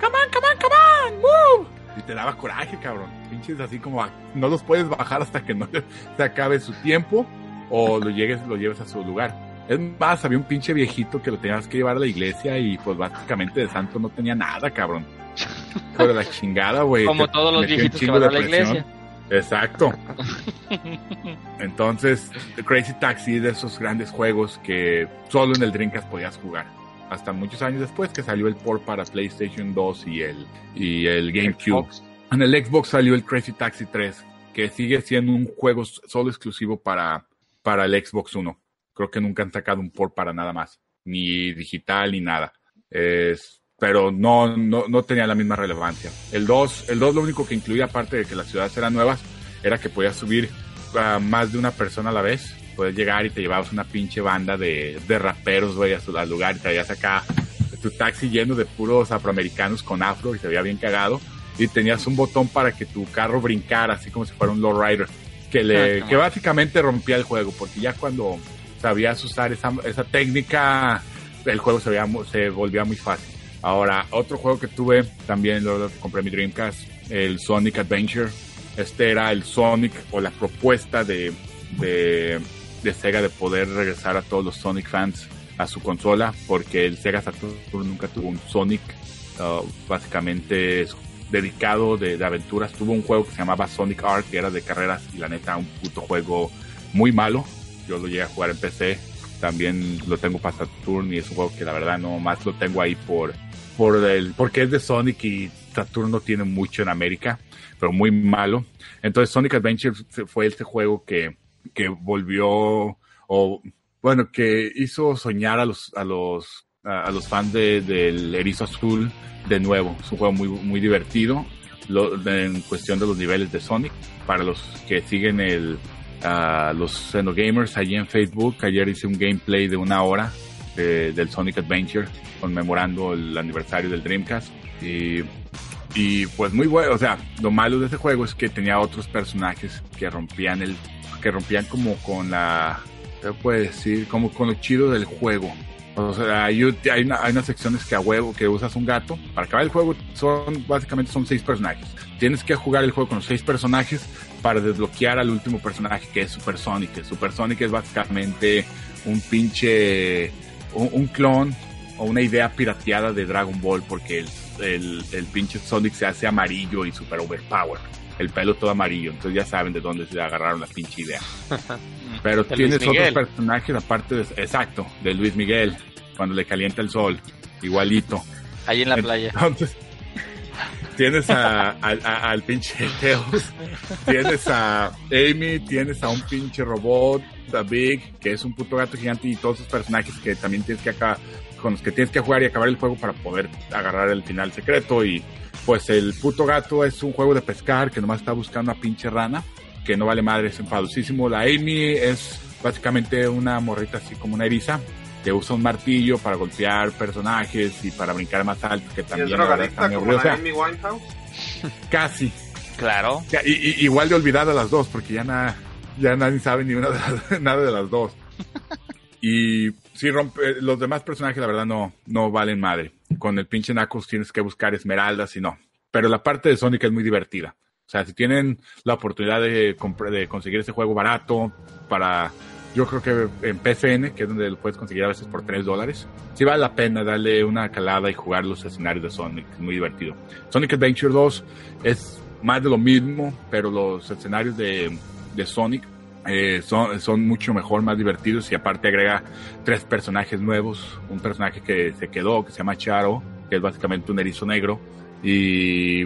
Come on, come on, come on, move. Y te daba coraje, cabrón. Pinches así como a- no los puedes bajar hasta que no se acabe su tiempo o lo llegues, lo lleves a su lugar. Es más, había un pinche viejito que lo tenías que llevar a la iglesia y pues básicamente de santo no tenía nada, cabrón. De la chingada, güey. Como todos los viejitos que van a la iglesia. Exacto. Entonces, The Crazy Taxi es de esos grandes juegos que solo en el Dreamcast podías jugar. Hasta muchos años después que salió el port para PlayStation 2 y el, y el GameCube. Xbox. En el Xbox salió el Crazy Taxi 3, que sigue siendo un juego solo exclusivo para, para el Xbox One. Creo que nunca han sacado un port para nada más, ni digital ni nada. Es, pero no, no, no tenía la misma relevancia. El 2, el 2 lo único que incluía, aparte de que las ciudades eran nuevas, era que podías subir a más de una persona a la vez. Puedes llegar y te llevabas una pinche banda de, de raperos, güey, al lugar y traías acá tu taxi lleno de puros afroamericanos con afro y se veía bien cagado. Y tenías un botón para que tu carro brincara, así como si fuera un lowrider. Que, Ah, le, qué que básicamente rompía el juego, porque ya cuando sabías usar esa, esa técnica, el juego se, veía se volvía muy fácil. Ahora, otro juego que tuve, también lo, compré mi Dreamcast, el Sonic Adventure. Este era el Sonic o la propuesta de, de, Sega de poder regresar a todos los Sonic fans a su consola, porque el Sega Saturn nunca tuvo un Sonic. uh, básicamente dedicado de, de aventuras. Tuvo un juego que se llamaba Sonic Arc, que era de carreras, y la neta, un puto juego muy malo. Yo lo llegué a jugar en PC. También lo tengo para Saturn y es un juego que la verdad no más lo tengo ahí por, por el, porque es de Sonic y Saturn no tiene mucho en América, pero muy malo. Entonces Sonic Adventure fue este juego que, que volvió, o bueno, que hizo soñar a los, a los, a, los fans de- del Erizo Azul de nuevo. Es un juego muy, muy divertido lo- en cuestión de los niveles de Sonic. Para los que siguen el, a los Xenogamers allí en Facebook, ayer hice un gameplay de una hora de- del Sonic Adventure conmemorando el aniversario del Dreamcast. Y, y pues muy bueno, o sea, lo malo de ese juego es que tenía otros personajes que rompían el, que rompían como con la, ¿qué puede decir? Como con lo chido del juego. O sea, hay, hay, una- hay unas secciones que a huevo, que usas un gato. Para acabar el juego son, básicamente son seis personajes. Tienes que jugar el juego con los seis personajes para desbloquear al último personaje que es Super Sonic. Super Sonic es básicamente un pinche, un, un clon o una idea pirateada de Dragon Ball porque el, el, el pinche Sonic se hace amarillo y super overpower. El pelo todo amarillo, entonces ya saben de dónde se agarraron la pinche idea. Pero tienes otros personajes aparte de, exacto, de Luis Miguel, cuando le calienta el sol. igualito. Ahí en la playa. Entonces, tienes a, a- a- al pinche Teos, tienes a Amy, tienes a un pinche robot, a Big, que es un puto gato gigante y todos esos personajes que también tienes que acá, con los que tienes que jugar y acabar el juego para poder agarrar el final secreto y pues el puto gato es un juego de pescar que nomás está buscando a pinche rana, que no vale madre, es enfadosísimo. La Amy es básicamente una morrita así como una eriza, que usa un martillo para golpear personajes y para brincar más alto, que Y es también drogadicta muy como la. Amy Winehouse. Casi. Claro. Y- y- igual de olvidada las dos, porque ya, na- ya nadie sabe ni una de las- nada de las dos. Y sí, rompe, los demás personajes, la verdad, no, no valen madre. Con el pinche Knuckles tienes que buscar esmeraldas y no. Pero la parte de Sonic es muy divertida. O sea, si tienen la oportunidad de, de conseguir ese juego barato para, yo creo que en PCN, que es donde lo puedes conseguir a veces por 3 dólares, sí vale la pena darle una calada y jugar los escenarios de Sonic. Es muy divertido. Sonic Adventure 2 es más de lo mismo, pero los escenarios de, de Sonic eh, son, mucho mejor, más divertidos y aparte agrega tres personajes nuevos. Un personaje que se quedó, que se llama Charo, que es básicamente un erizo negro, y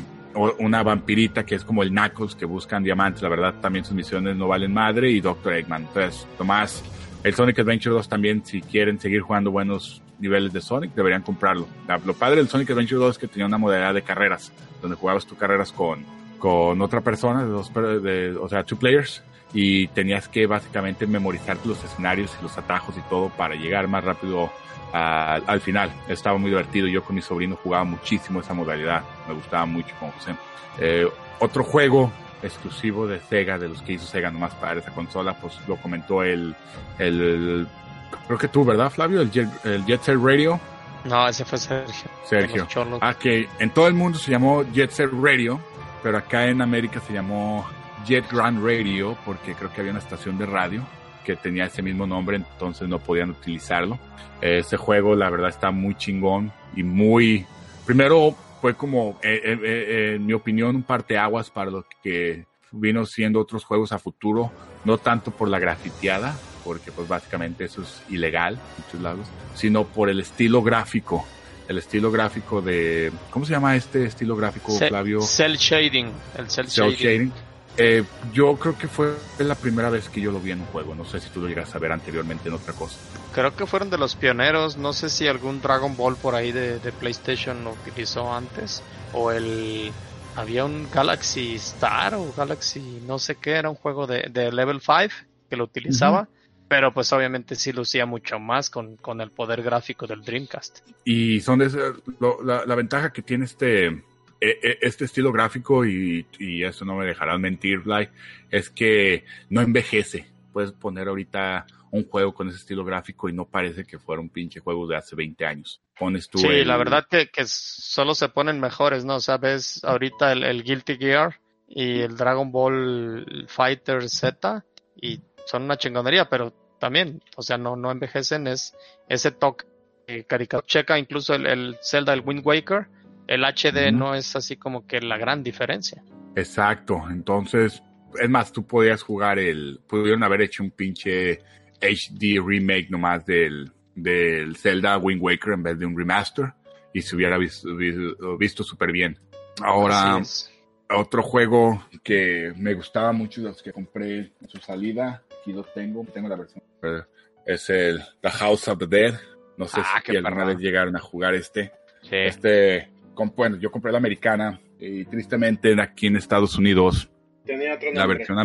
una vampirita que es como el Knuckles, que buscan diamantes. La verdad, también sus misiones no valen madre, y Doctor Eggman. Entonces, Tomás, el Sonic Adventure 2 también, si quieren seguir jugando buenos niveles de Sonic, deberían comprarlo. Lo padre del Sonic Adventure 2 es que tenía una modalidad de carreras, donde jugabas tus carreras con, con otra persona, de dos, de, o sea, two players, y tenías que básicamente memorizarte los escenarios y los atajos y todo para llegar más rápido a- al final. Estaba muy divertido. Yo con mi sobrino jugaba muchísimo esa modalidad. Me gustaba mucho con José. Eh, otro juego exclusivo de Sega, de los que hizo Sega nomás para esa consola, pues lo comentó el, el creo que tú, ¿verdad, Flavio? El Jet, el Jet Set Radio. No, ese fue Sergio. Sergio. Ah, que en todo el mundo se llamó Jet Set Radio, pero acá en América se llamó Jet Grand Radio porque creo que había una estación de radio que tenía ese mismo nombre, entonces no podían utilizarlo. Ese juego, la verdad, está muy chingón y muy... Primero fue como, eh, eh, eh, en mi opinión, un parteaguas para lo que vino siendo otros juegos a futuro, no tanto por la grafiteada, porque pues básicamente eso es ilegal muchos lados, sino por el estilo gráfico. El estilo gráfico de... ¿Cómo se llama este estilo gráfico, Ce- Flavio? Cell shading. El cell, Cell shading. shading. Eh, yo creo que fue la primera vez que yo lo vi en un juego. No sé si tú lo llegas a ver anteriormente en otra cosa. Creo que fueron de los pioneros. No sé si algún Dragon Ball por ahí de, de PlayStation lo utilizó antes. O el. Había un Galaxy Star o Galaxy no sé qué. Era un juego de, de Level 5 que lo utilizaba. Pero pues obviamente sí lucía mucho más con, con el poder gráfico del Dreamcast. Y son de lo- la, la ventaja que tiene este, eh, eh, este estilo gráfico, y, y eso no me dejarás mentir, Bly, es que no envejece. Puedes poner ahorita un juego con ese estilo gráfico y no parece que fuera un pinche juego de hace 20 años. Pones tú Sí, el- la verdad que, que solo se ponen mejores, ¿no? O sea, ves ahorita el, el Guilty Gear y el Dragon Ball Fighter Z y son una chingonería, pero también, o sea, no, no envejecen, es ese toque eh, caricatura. Checa incluso el, el Zelda, el Wind Waker, el HD no es así como que la gran diferencia. Exacto, entonces, es más, tú podías jugar el, pudieron haber hecho un pinche HD remake nomás del, del Zelda Wind Waker en vez de un remaster y se hubiera visto, súper bien. Ahora, otro juego que me gustaba mucho de los que compré en su salida, aquí lo tengo, tengo la versión, es el The House of the Dead. No sé Ah, si qué alguna vez llegaron a jugar este. Sí. Este, bueno, yo compré la americana y tristemente aquí en Estados Unidos Tenía otro la versión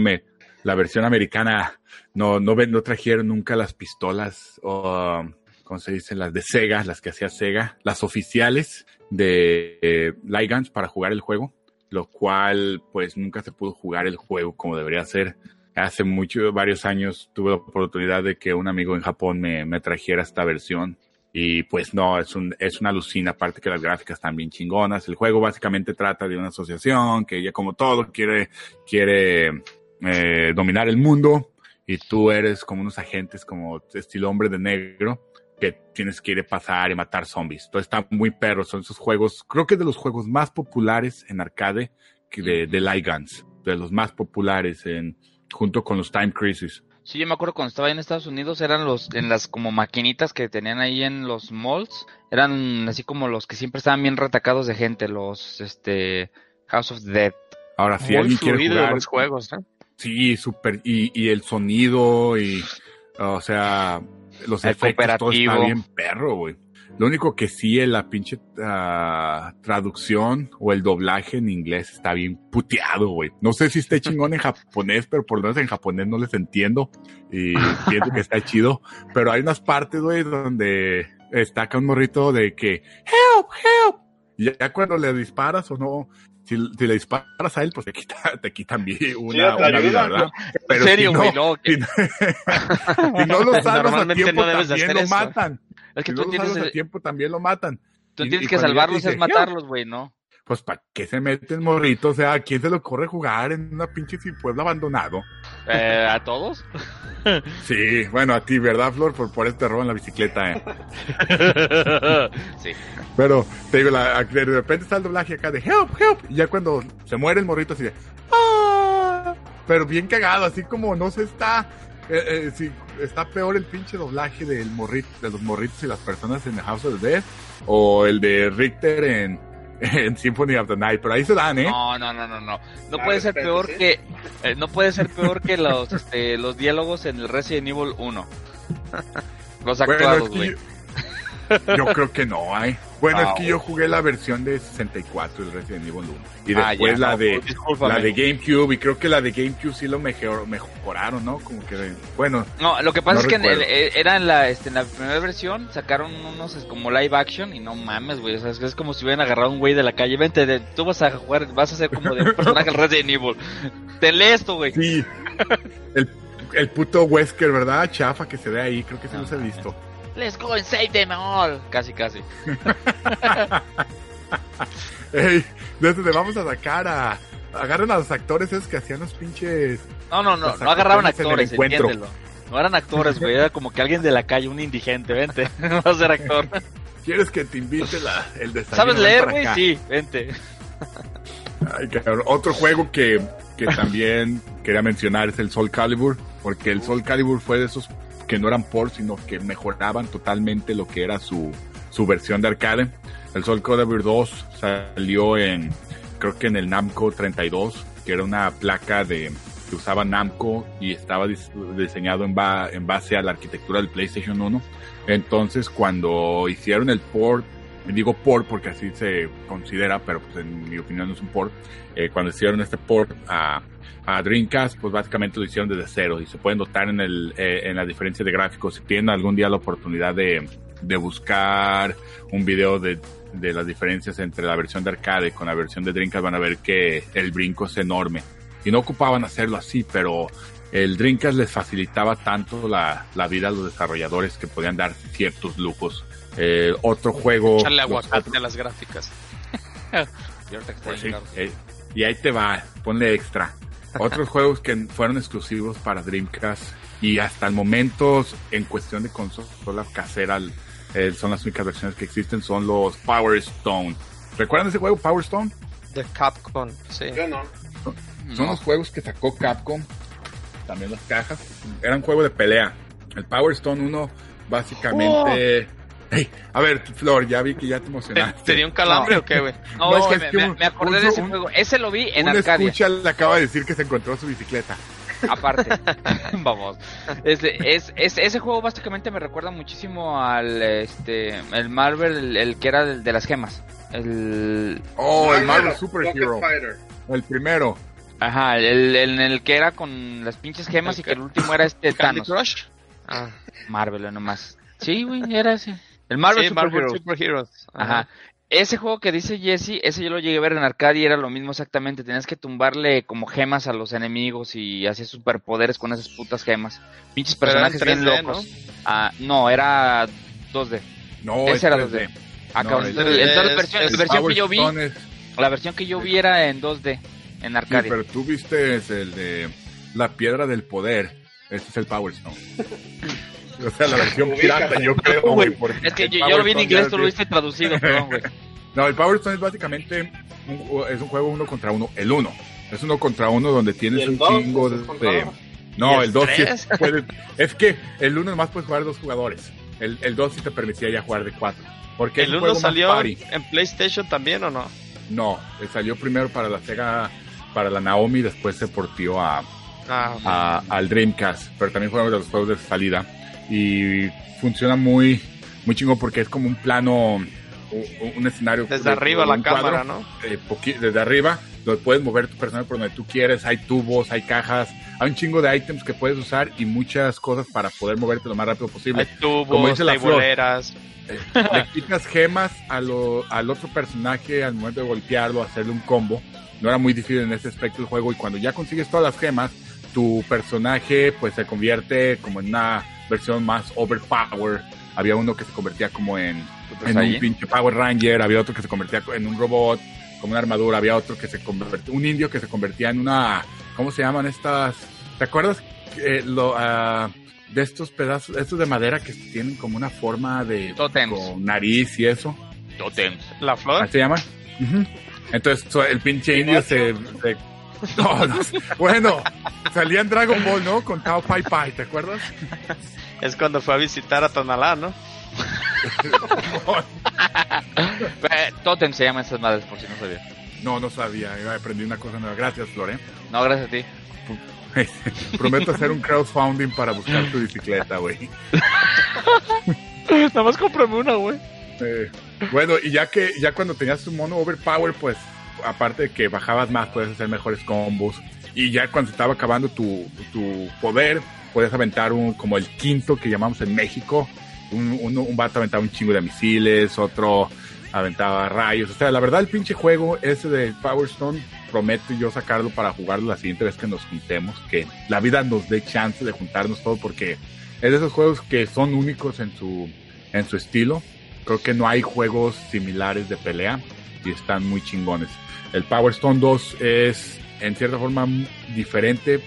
la versión americana no no trajeron nunca las pistolas o cómo se dice las de Sega las que hacía Sega las oficiales de eh, Light Guns para jugar el juego lo cual pues nunca se pudo jugar el juego como debería ser hace mucho varios años tuve la oportunidad de que un amigo en Japón me, me trajera esta versión y pues no, es, un, es una alucina, aparte que las gráficas están bien chingonas. El juego básicamente trata de una asociación que ya como todo quiere, quiere eh, dominar el mundo y tú eres como unos agentes como estilo hombre de negro que tienes que ir a pasar y matar zombies. Todo está muy perro, son esos juegos, creo que de los juegos más populares en arcade de, de Light Guns, de los más populares en, junto con los Time Crisis. Sí, yo me acuerdo cuando estaba en Estados Unidos, eran los, en las como maquinitas que tenían ahí en los malls, eran así como los que siempre estaban bien retacados de gente, los, este, House of Dead. Ahora, si Muy alguien quiere jugar, los juegos, ¿no? sí, súper, y, y el sonido, y, o sea, los El efectos, todo está bien perro, güey. Lo único que sí, en la pinche ah, traducción o el doblaje en inglés está bien puteado, güey. No sé si esté chingón en japonés, pero por lo menos en japonés no les entiendo. Y pienso que está chido. Pero hay unas partes, güey, donde está acá un morrito de que, help, help. Y ya cuando le disparas o no, si, si le disparas a él, pues te, quita, te quitan una, te una vida, ¿verdad? Pero en serio, si no, güey, no, que- si no, si no lo salvas a tiempo, no también lo eso. matan. es que Si tú no lo tienes, salvas a tiempo, también lo matan. tú y- tienes y que salvarlos te es matarlos, güey, ¿no? Pues, ¿para qué se mete el morrito? O sea, ¿a quién se le ocurre jugar en una pinche pueblo abandonado? Eh, ¿A todos? Sí, bueno, a ti, ¿verdad, Flor? Por, por este robo en la bicicleta, ¿eh? sí. Pero, te digo, la- de repente está el doblaje acá de help, help. Y ya cuando se muere el morrito así de ¡Ah! Pero bien cagado, así como no se está. Eh, eh, sí, está peor el pinche doblaje del morrito, de los morritos y las personas en The House of the Dead. O el de Richter en, en Symphony of the Night. Pero ahí se dan, ¿eh? No, no, no, no, no. No Ah, puede ser peor que eh, no puede ser peor que los este, los diálogos en el Resident Evil 1. Los Bueno, actuados, es que güey. Yo creo que no hay. Bueno, Ah, es que yo jugué la versión de 64 del Resident Evil 1. Y Ah, después ya, la no, de discúlpame. la de GameCube. Y creo que la de GameCube sí lo mejor, mejoraron, ¿no? Como que, bueno, No, lo que pasa No es que en el- eh, era en la, este, en la primera versión, sacaron unos como live action y no mames, güey. O sea, es, como si hubieran agarrado a un güey de la calle. Vente, de- tú vas a jugar, vas a ser como de un personaje del Resident Evil. Te lee esto, güey. sí. el, el puto Wesker, ¿verdad? Chafa que se ve ahí. Creo que sí No, los he visto. Let's go and save them all. Casi, casi. Ey, desde le vamos a sacar a. Agarren a los actores esos que hacían los pinches. No, no, no, no agarraban en actores, entiéndelo. No eran actores, güey. Era como que alguien de la calle, un indigente, vente. Vas a ser actor. ¿Quieres que te invite la, el desayuno? ¿Sabes leer, güey? Sí, vente. Ay, cabrón. Otro juego que, que también quería mencionar es el Soul Calibur, porque el Soul Calibur fue de esos que no eran por, sino que mejoraban totalmente lo que era su, su versión de arcade. El Soul Calibur 2 salió en, creo que en el Namco 32, que era una placa de que usaba Namco y estaba dis- diseñado en, ba- en base a la arquitectura del PlayStation 1. Entonces, cuando hicieron el port, digo port porque así se considera, pero pues en mi opinión no es un port, eh, cuando hicieron este port a, a Dreamcast, pues básicamente lo hicieron desde cero y se pueden notar en, el, eh, en la diferencia de gráficos. Si tienen algún día la oportunidad de, de buscar un video de, de las diferencias entre la versión de arcade con la versión de Dreamcast, van a ver que el brinco es enorme. Y no ocupaban hacerlo así, pero el Dreamcast les facilitaba tanto la, la vida a los desarrolladores que podían dar ciertos lujos. Eh, otro juego... Echarle aguacate a las gráficas. Y pues sí, eh, y ahí te va, ponle extra. Otros juegos que fueron exclusivos para Dreamcast y hasta el momento, en cuestión de consola casera, eh, son las únicas versiones que existen, son los Power Stone. ¿Recuerdan ese juego, Power Stone? De Capcom, sí. Yo no. Son No. los juegos que sacó Capcom, también las cajas. Era un juego de pelea. El Power Stone 1, básicamente... Hey, a ver, Flor, ya vi que ya te ¿Te, emocionaste. te dio un calambre o qué, güey? No, No, es que, es me, que me- un- me acordé un- de ese un- juego. Ese lo vi en Un Arcadia. escucha le acaba de decir que se encontró su bicicleta. Aparte. Vamos. Este, es, es- ese juego básicamente me recuerda muchísimo al este el Marvel, el, el que era el de las gemas. El Oh, el Marvel Super Hero. El primero. ajá, el, el, el que era con las pinches gemas y que- que el último era este Candy Thanos. Crush. Ah, Marvel nomás. Sí, güey, era ese. El Marvel sí, Super Marvel Heroes. Super Heroes. Ajá. Ese juego que dice Jesse, ese yo lo llegué a ver en arcade y era lo mismo exactamente. Tenías que tumbarle como gemas a los enemigos y hacías superpoderes con esas putas gemas. Pinches personajes bien 3D, locos. Ah, no, era 2D. No, Ese es era 3D. 2D. Ah, No, entonces, la versión, es versión que yo vi, Stone la versión que yo vi era en 2D, en sí, arcade. pero tú viste es el de la piedra del poder. Este es el Power Stone. o sea, la versión pirata, yo creo, güey. porque Es que yo, lo vi en inglés, tú lo viste traducido, perdón, güey. No, el Power Stone es básicamente un, es un juego uno contra uno. El uno. Es uno contra uno donde tienes un chingo de. No, ¿Y el el 2 sí puede. Es que el 1 nomás puedes jugar dos jugadores. El, el 2 sí te permitía ya jugar de cuatro. Porque es ¿El un 1 juego más salió party. en PlayStation también o no? No, eh, salió primero para la Sega, para la Naomi, después se portió a, Ah, a- al Dreamcast, pero también fue uno de los juegos de salida. Y funciona muy, muy chingo porque es como un plano, un, escenario. desde de- arriba la un cámara, cuadro, ¿no? eh, desde arriba, donde puedes mover tu personaje por donde tú quieres, hay tubos, hay cajas, hay un chingo de ítems que puedes usar y muchas cosas para poder moverte lo más rápido posible. Hay tubos, Como dice la Flor. boleras. le quitas gemas a lo- al otro personaje al momento de golpearlo, hacerle un combo. No era muy difícil en ese aspecto del juego y cuando ya consigues todas las gemas, tu personaje pues se convierte como en una versión más overpower. Había uno que se convertía como en, en un pinche Power Ranger, había otro que se convertía en un robot, como una armadura, había otro que se convertía, un indio que se convertía en una, ¿cómo se llaman estas? ¿Te acuerdas? Eh, lo, ah, de estos pedazos, estos de madera que tienen como una forma de Tótems. con nariz y eso. Totems. La flor. ¿Así se llama? Entonces el pinche indio se, se- no, no, bueno, salía en Dragon Ball, ¿no? Con Tao Pai Pai, ¿te acuerdas? Es cuando fue a visitar a Tonalá, ¿no? Eh, Totem se llaman esas madres, por si no sabía. No, no sabía, yo aprendí una cosa nueva. Gracias, Flore. No, gracias a ti. Prometo hacer un crowdfunding para buscar tu bicicleta, güey. Nada más cómprame una, güey. Eh, bueno, y ya que ya cuando tenías tu mono overpower, pues aparte de que bajabas más, puedes hacer mejores combos. Y ya cuando estaba acabando tu, tu poder, puedes aventar un como el quinto que llamamos en México. Un, uno- un vato aventaba un chingo de misiles, otro aventaba rayos. O sea, la verdad el pinche juego ese de Power Stone prometo yo sacarlo para jugarlo la siguiente vez que nos juntemos, que la vida nos dé chance de juntarnos todos porque es de esos juegos que son únicos en su en su estilo. Creo que no hay juegos similares de pelea y están muy chingones. El Power Stone 2 es en cierta forma diferente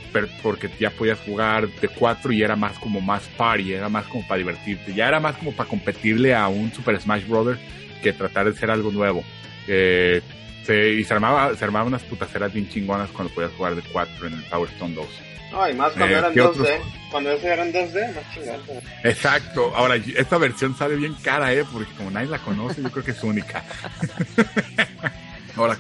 porque ya podías jugar de 4 y era más como más party, era más como para divertirte, ya era más como para competirle a un Super Smash Bros. que tratar de ser algo nuevo. Eh, se, y se armaba, se armaban unas putaceras bien chingonas cuando podías jugar de 4 en el Power Stone 2. No, y más cuando Eh, eran ¿qué 2D. otros? Cuando ese eran 2D, más chingada. Exacto. Ahora, esta versión sale bien cara, ¿eh? Porque como nadie la conoce, yo creo que es única. Ahora,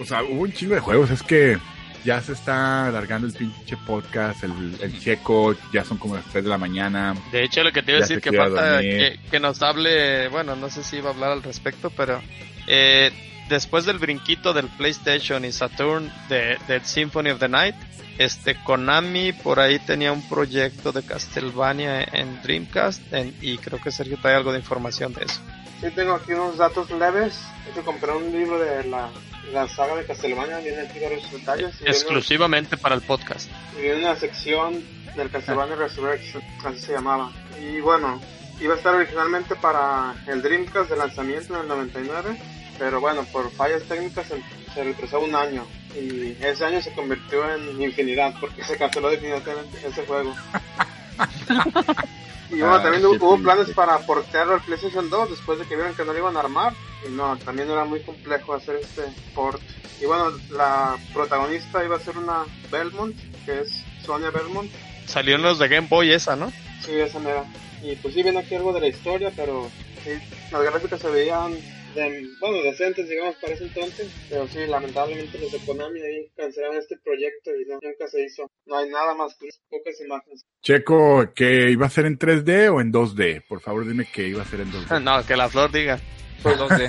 o sea, hubo un chingo de juegos. Es que ya se está alargando el pinche podcast, el, el checo, ya son como las 3 de la mañana. De hecho, lo que te iba a decir que falta que, que nos hable, bueno, no sé si iba a hablar al respecto, pero eh, después del brinquito del PlayStation y Saturn de, del Symphony of the Night, este Konami por ahí tenía un proyecto de Castlevania en Dreamcast en- y creo que Sergio trae algo de información de eso. Sí, tengo aquí unos datos leves. De hecho, compré un libro de la, la saga de Castlevania. Viene aquí varios detalles. Y viene- Exclusivamente para el podcast. y viene una sección del Castlevania Resurrection, así se llamaba. Y bueno, iba a estar originalmente para el Dreamcast de lanzamiento en el 99, pero bueno, por fallas técnicas se, se retrasó un año. Y ese año se convirtió en infinidad, porque se canceló definitivamente ese juego. Y bueno, Ah, también hubo planes para portearlo al PlayStation 2 después de que vieron que no lo iban a armar. Y no, también era muy complejo hacer este port. Y bueno, la protagonista iba a ser una Belmont, que es Sonia Belmont. Salió en los de Game Boy esa, ¿no? Sí, esa mera. Y pues sí, viene aquí algo de la historia, pero sí, las gráficas se veían, de, bueno, decentes, digamos, para ese entonces. Pero sí, lamentablemente los de Konami ahí cancelaron este proyecto y no, nunca se hizo. No hay nada más que pocas imágenes. Checo, ¿que iba a ser en 3D o en 2D? Por favor, dime que iba a ser en 2D. No, que la flor diga. Pues no sé.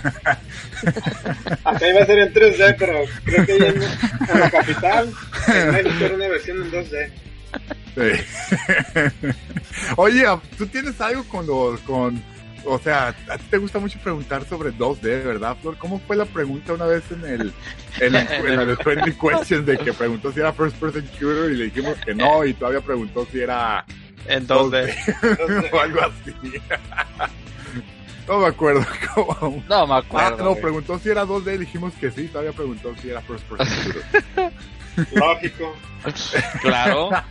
Acá iba a ser en 3D, pero creo que ya en, en la capital, en México era una versión en 2D. Sí. Oye, tú tienes algo con los, con, o sea, a ti te gusta mucho preguntar sobre 2D, ¿verdad, Flor? ¿Cómo fue la pregunta una vez en el, en, el- en el 20 questions de que preguntó si era first person shooter y le dijimos que no y todavía preguntó si era En 2D. 2D. o algo así. No me acuerdo cómo. No me Ah, acuerdo. no, güey. preguntó si era 2D, dijimos que sí, todavía preguntó si era first person shooter. Lógico. Claro.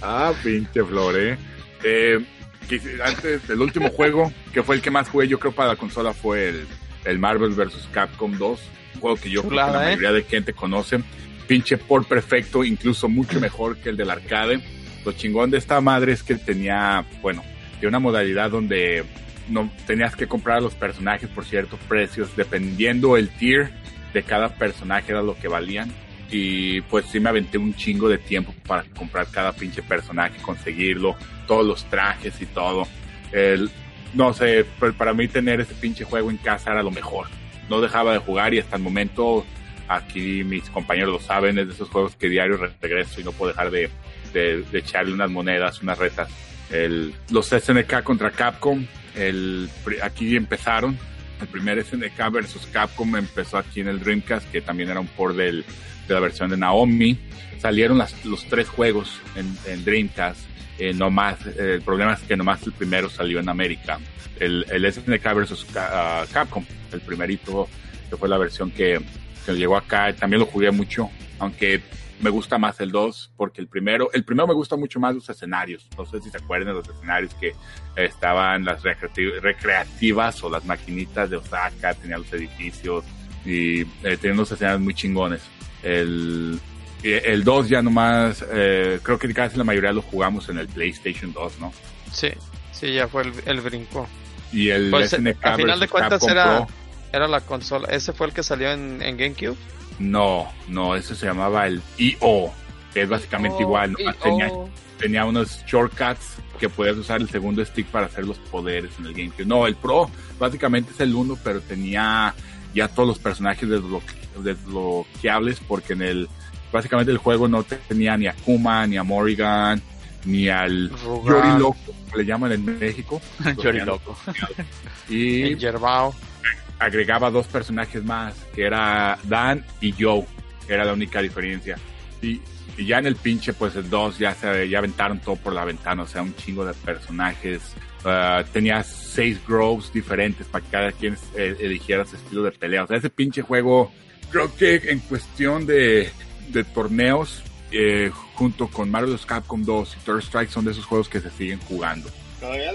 Ah, pinche Flor, eh. Eh, que- antes, el último juego, que fue el que más jugué, yo creo, para la consola, fue el, el Marvel vs. Capcom 2. Un juego que yo creo que la ¿eh? mayoría de gente conoce. pinche por perfecto, incluso mucho mejor que el del arcade. Lo chingón de esta madre es que tenía, bueno, de una modalidad donde no tenías que comprar a los personajes por ciertos precios, dependiendo el tier de cada personaje era lo que valían. Y pues sí me aventé un chingo de tiempo para comprar cada pinche personaje, conseguirlo, todos los trajes y todo. El, no sé, pues para mí tener ese pinche juego en casa era lo mejor. No dejaba de jugar y hasta el momento, aquí mis compañeros lo saben, es de esos juegos que diario regreso y no puedo dejar de, de, de echarle unas monedas, unas retas. El, los SNK contra Capcom, el, aquí empezaron. El primer SNK versus Capcom empezó aquí en el Dreamcast, que también era un port del, de la versión de Naomi. Salieron las, los tres juegos en, en Dreamcast. Eh, no más, eh, el problema es que nomás el primero salió en América. El, el SNK versus ah, Capcom, el primerito, que fue la versión que, que llegó acá. También lo jugué mucho, aunque me gusta más el 2 porque el primero, el primero me gusta mucho más los escenarios. No sé si se acuerdan de los escenarios que estaban las recreati- recreativas o las maquinitas de Osaka, tenían los edificios y eh, tenían unos escenarios muy chingones. El, y el 2 ya nomás, eh, creo que casi la mayoría lo jugamos en el PlayStation 2, ¿no? Sí, sí, ya fue el, el brinco. Y el Pues, SNK a final de cuentas Capcom era, Pro, era la consola. Ese fue el que salió en, en GameCube. no, no, eso se llamaba el EO, que es básicamente Oh, igual, nomás y- tenía tenía unos shortcuts que podías usar el segundo stick para hacer los poderes en el GameCube. No, el Pro básicamente es el uno, pero tenía ya todos los personajes desbloque- desbloqueables porque en el básicamente el juego no tenía ni a Kuma, ni a Morrigan, ni al. Yori Loco, le llaman en México. Chori loco. Y agregaba dos personajes más, que era Dan y Joe, que era la única diferencia. Y, y ya en el pinche, pues el 2 ya se ya aventaron todo por la ventana, o sea, un chingo de personajes. Ah, tenía seis groves diferentes para que cada quien eh, eligiera su estilo de pelea. O sea, ese pinche juego, creo que en cuestión de, de torneos, eh, junto con Mario vs. Capcom 2 y Third Strike, son de esos juegos que se siguen jugando. Todavía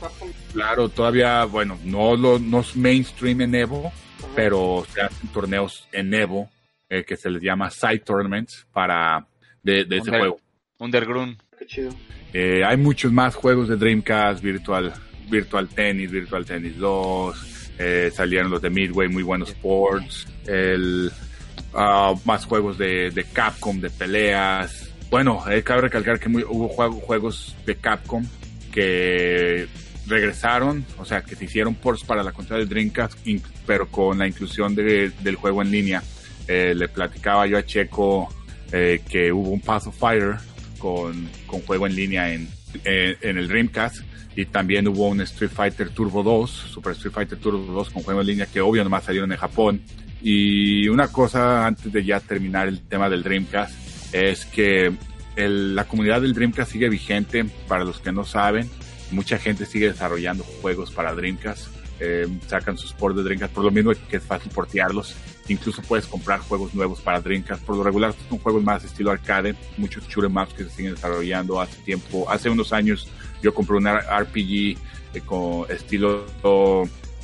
Capcom. Claro, todavía, bueno, no, lo, no es mainstream en Evo, Ajá. pero se hacen torneos en Evo eh, que se les llama side tournaments para de, de ese Under- juego. Underground. Qué chido. Eh, hay muchos más juegos de Dreamcast, Virtual, Virtual Tennis, Virtual Tennis 2, eh, salieron los de Midway, muy buenos sports, el, ah, más juegos de, de Capcom, de peleas. Bueno, eh, cabe recalcar que muy- hubo juego- juegos de Capcom que regresaron, o sea, que se hicieron ports para la consola de Dreamcast, pero con la inclusión de- del juego en línea. Eh, le platicaba yo a Checo eh, que hubo un Path of Fire con, con juego en línea en, en el Dreamcast y también hubo un Street Fighter Turbo 2, Super Street Fighter Turbo 2 con juego en línea que obvio nomás salieron en Japón. Y una cosa antes de ya terminar el tema del Dreamcast es que el- la comunidad del Dreamcast sigue vigente para los que no saben. Mucha gente sigue desarrollando juegos para Dreamcast. eh, sacan sus ports de Dreamcast por lo mismo que es fácil portearlos. Incluso puedes comprar juegos nuevos para Dreamcast. Por lo regular son juegos más estilo arcade, muchos shoot'em ups que se siguen desarrollando hace tiempo. Hace unos años yo compré un RPG eh, con estilo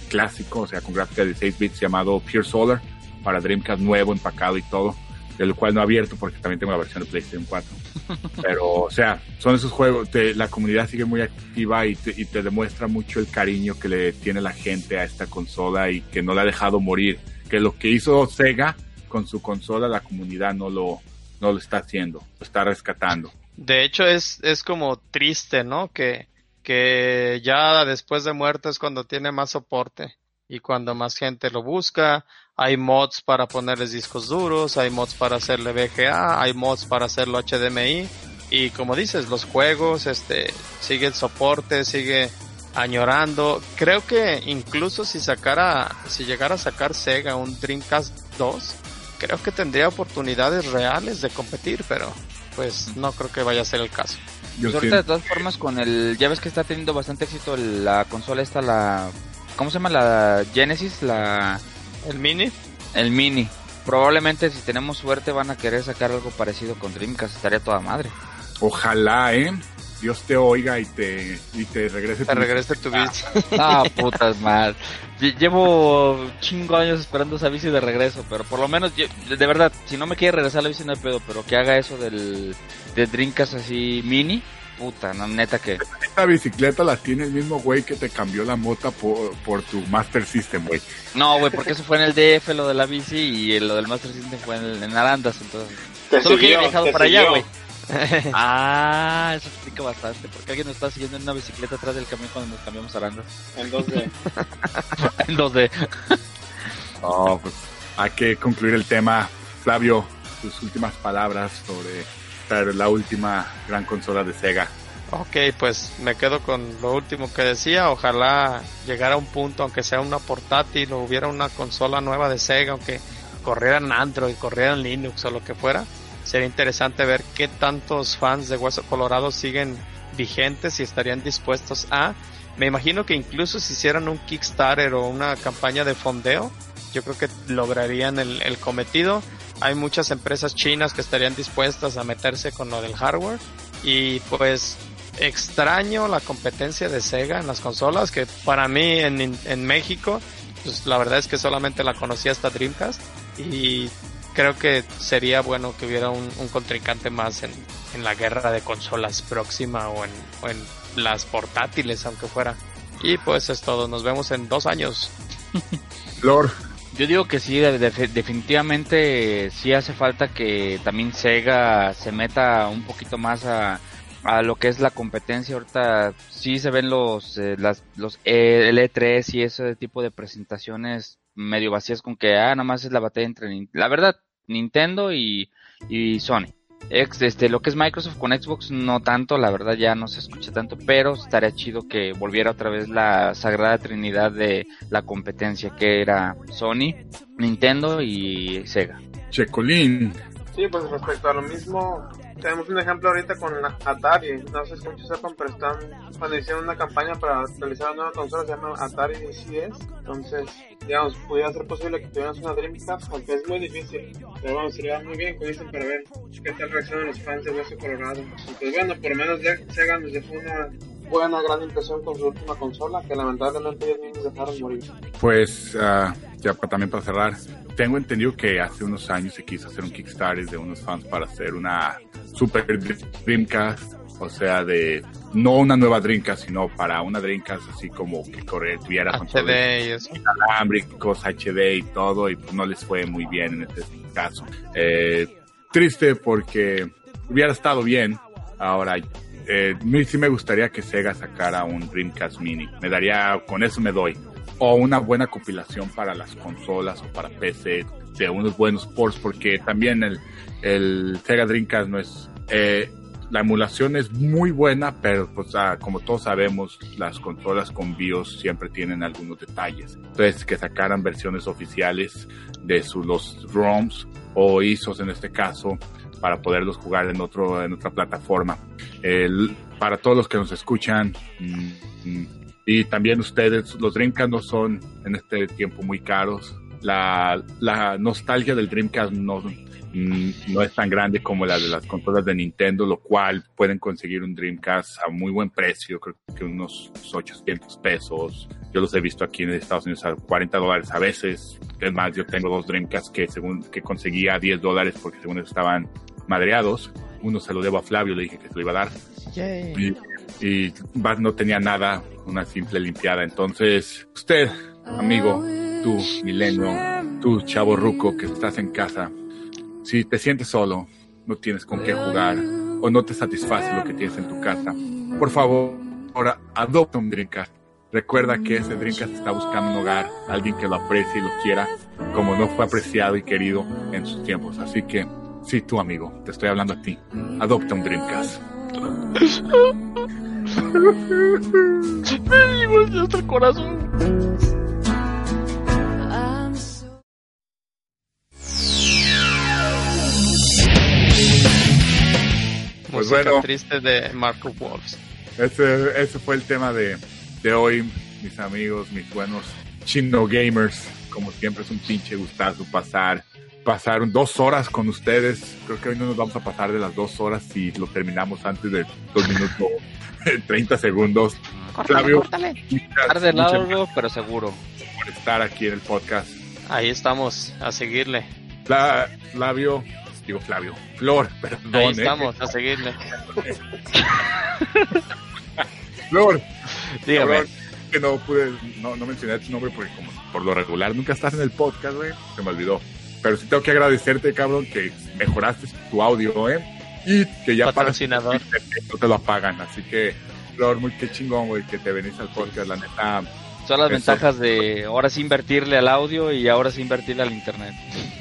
clásico, o sea, con gráfica de 16 bits llamado Pure Solar para Dreamcast nuevo, empacado y todo, de lo cual no he abierto porque también tengo la versión de PlayStation 4. Pero, o sea, son esos juegos, te- la comunidad sigue muy activa y te, y te demuestra mucho el cariño que le tiene la gente a esta consola y que no la ha dejado morir. Que lo que hizo Sega con su consola, la comunidad no lo, no lo está haciendo, lo está rescatando. De hecho, es, es como triste, ¿no? Que, que ya después de muerto es cuando tiene más soporte y cuando más gente lo busca. Hay mods para ponerles discos duros, hay mods para hacerle VGA, hay mods para hacerlo HDMI. Y como dices, los juegos, este, sigue el soporte, sigue añorando. Creo que incluso si sacara, si llegara a sacar Sega un Dreamcast 2, creo que tendría oportunidades reales de competir, pero pues no creo que vaya a ser el caso. Yo Pues ahorita de todas formas con el, ya ves que está teniendo bastante éxito la consola esta, la, ¿cómo se llama? La Genesis, la, El mini, el Mini. Probablemente si tenemos suerte van a querer sacar algo parecido con Dreamcast, estaría toda madre. Ojalá, ¿eh? Dios te oiga y te, y te regrese Te tu regrese tu bici. Ah, putas mal. Llevo cinco años esperando esa bici de regreso, pero por lo menos, yo- de verdad, si no me quiere regresar la bici no hay pedo, pero que haga eso del de Drinkas así mini, puta, no, neta que... Esta bicicleta la tiene el mismo güey que te cambió la mota por, por tu Master System, güey. No, güey, porque eso fue en el DF lo de la bici y lo del Master System fue en, el- en Arandas, entonces... Te Solo que siguió, he viajado para allá, güey. Ah, eso explica bastante, porque alguien nos está siguiendo en una bicicleta atrás del camión cuando nos cambiamos a Arandas. En 2D. En 2D. No, pues hay que concluir el tema. Flavio, tus últimas palabras sobre sobre la última gran consola de Sega. Ok, pues me quedo con lo último que decía. Ojalá llegara a un punto, aunque sea una portátil o hubiera una consola nueva de Sega, aunque corrieran Android, corrieran Linux o lo que fuera. Sería interesante ver qué tantos fans de Hueso Colorado siguen vigentes y estarían dispuestos a. Me imagino que incluso si hicieran un Kickstarter o una campaña de fondeo, yo creo que lograrían el, cometido. Hay muchas empresas chinas que estarían dispuestas a meterse con lo del hardware y pues extraño la competencia de Sega en las consolas que para mí en, en México pues la verdad es que solamente la conocía hasta Dreamcast y creo que sería bueno que hubiera un, un contrincante más en, en la guerra de consolas próxima o en, o en las portátiles aunque fuera. Y pues es todo. Nos vemos en dos años. Flor, Yo digo que sí, de- de- definitivamente sí hace falta que también Sega se meta un poquito más a, a lo que es la competencia. Ahorita sí se ven los eh, las, los eh, L3 y ese tipo de presentaciones medio vacías con que ah nada más es la batalla entre la verdad Nintendo y, y Sony. Ex, este, lo que es Microsoft con Xbox no tanto, la verdad ya no se escucha tanto, pero estaría chido que volviera otra vez la sagrada trinidad de la competencia que era Sony, Nintendo y Sega. Checolín, Sí, pues respecto a lo mismo, tenemos un ejemplo ahorita con Atari. No sé si muchos sepan, pero están, cuando hicieron una campaña para realizar una nueva consola, se llama Atari CS. Entonces, digamos, pudiera ser posible que tuvieras una Dreamcast, aunque es muy difícil. Pero bueno, sería muy bien, como dicen, para ver qué tal reaccionan los fans de Hueso Colorado. Y pues bueno, por lo menos ya Sega nos dejó una buena, gran impresión con su última consola, que lamentablemente ellos mismos dejaron morir. pues ah, ya pa- también para cerrar, tengo entendido que hace unos años se quiso hacer un Kickstarter de unos fans para hacer una Super Dreamcast, o sea, de no una nueva Dreamcast, sino para una Dreamcast así como que correr, tuviera HD y eso inalámbricos, HD y todo, y pues no les fue muy bien en este caso. Eh, triste porque hubiera estado bien. Ahora, eh, mí sí me gustaría que Sega sacara un Dreamcast Mini. Me daría, con eso me doy. O una buena compilación para las consolas o para PC de unos buenos ports, porque también el, Sega Dreamcast no es... eh, la emulación es muy buena, pero pues como todos sabemos, las consolas con BIOS siempre tienen algunos detalles. Entonces, que sacaran versiones oficiales de su, los ROMs o ISOs en este caso para poderlos jugar en otro en otra plataforma. Para todos los que nos escuchan mm, mm, y también ustedes, los Dreamcast no son en este tiempo muy caros. La, la nostalgia del Dreamcast no, mm, no es tan grande como la de las consolas de Nintendo, lo cual pueden conseguir un Dreamcast a muy buen precio, creo que unos 800 pesos. Yo los he visto aquí en Estados Unidos a 40 dólares a veces. Es más, yo tengo dos Dreamcast que según que conseguía a 10 dólares porque según estaban madreados. Uno se lo debo a Flavio, le dije que se lo iba a dar. Y, y Bart no tenía nada, una simple limpiada. Entonces, usted, amigo, tú, milenio, tú, chavo ruco que estás en casa, si te sientes solo, no tienes con qué jugar o no te satisface lo que tienes en tu casa, por favor, ahora adopta un Dreamcast. Recuerda que ese Dreamcast está buscando un hogar, alguien que lo aprecie y lo quiera, como no fue apreciado y querido en sus tiempos. Así que, sí, tú, amigo, te estoy hablando a ti. Adopta un Dreamcast. el corazón. Pues música bueno. triste de Marco Wolves Ese, ese fue el tema de, de hoy, mis amigos, mis buenos chino gamers. Como siempre es un pinche gustazo pasar, pasar dos horas con ustedes. Creo que hoy no nos vamos a pasar de las dos horas si lo terminamos antes de dos minutos 30 segundos. Córtale, Flavio, córtale. muchas, Tarde largo, pero seguro. por estar aquí en el podcast. Ahí estamos, a seguirle. Fla- Flavio, digo Flavio, Flor, perdón. Ahí ¿eh? estamos, a seguirle. Flor, Dígame. que no pude, no, no mencioné tu nombre porque como por lo regular nunca estás en el podcast, güey, se me olvidó. Pero sí tengo que agradecerte, cabrón, que mejoraste tu audio, ¿eh? Y que ya para Patrocinador. no te lo apagan, así que Flor, muy qué chingón, güey, que te venís al podcast, la neta. Son las Eso. ventajas de ahora sí invertirle al audio y ahora sí invertirle al internet.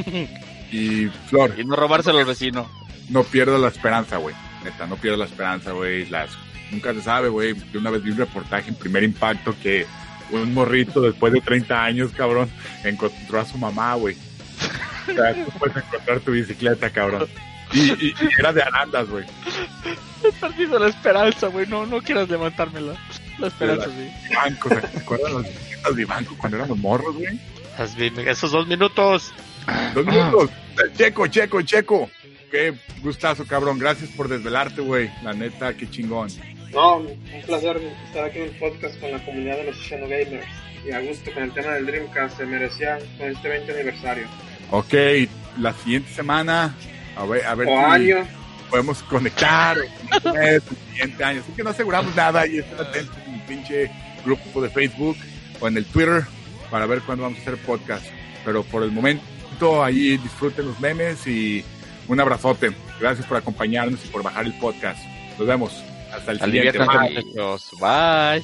Y Flor, Y no robárselo al vecino. no pierdas la esperanza, güey. Neta, no pierdas la esperanza, güey. Las... Nunca se sabe, güey. Yo una vez vi un reportaje en primer impacto que un morrito después de 30 años, cabrón, encontró a su mamá, güey. O sea, tú puedes encontrar tu bicicleta, cabrón. Y, y- y era de arandas, güey. He perdido la esperanza, güey. No, no quieras levantármela. La esperanza, sí. Banco, ¿se acuerdan las bicicletas de banco cuando éramos morros, güey? Esos dos minutos. Dos minutos. Checo, checo, checo. Qué gustazo, cabrón. Gracias por desvelarte, güey. La neta, qué chingón. No, un placer estar aquí en el podcast con la comunidad de los Shadow Gamers. Y a gusto con el tema del Dreamcast, se merecía con este 20 aniversario. Ok, la siguiente semana, a ver, a ver O si año, podemos conectar el siguiente año. Así que no aseguramos nada y estén atentos en el pinche grupo de Facebook o en el Twitter para ver cuándo vamos a hacer podcast. Pero por el momento, ahí disfruten los memes y un abrazote. Gracias por acompañarnos y por bajar el podcast. Nos vemos. Hasta el siguiente. Bye.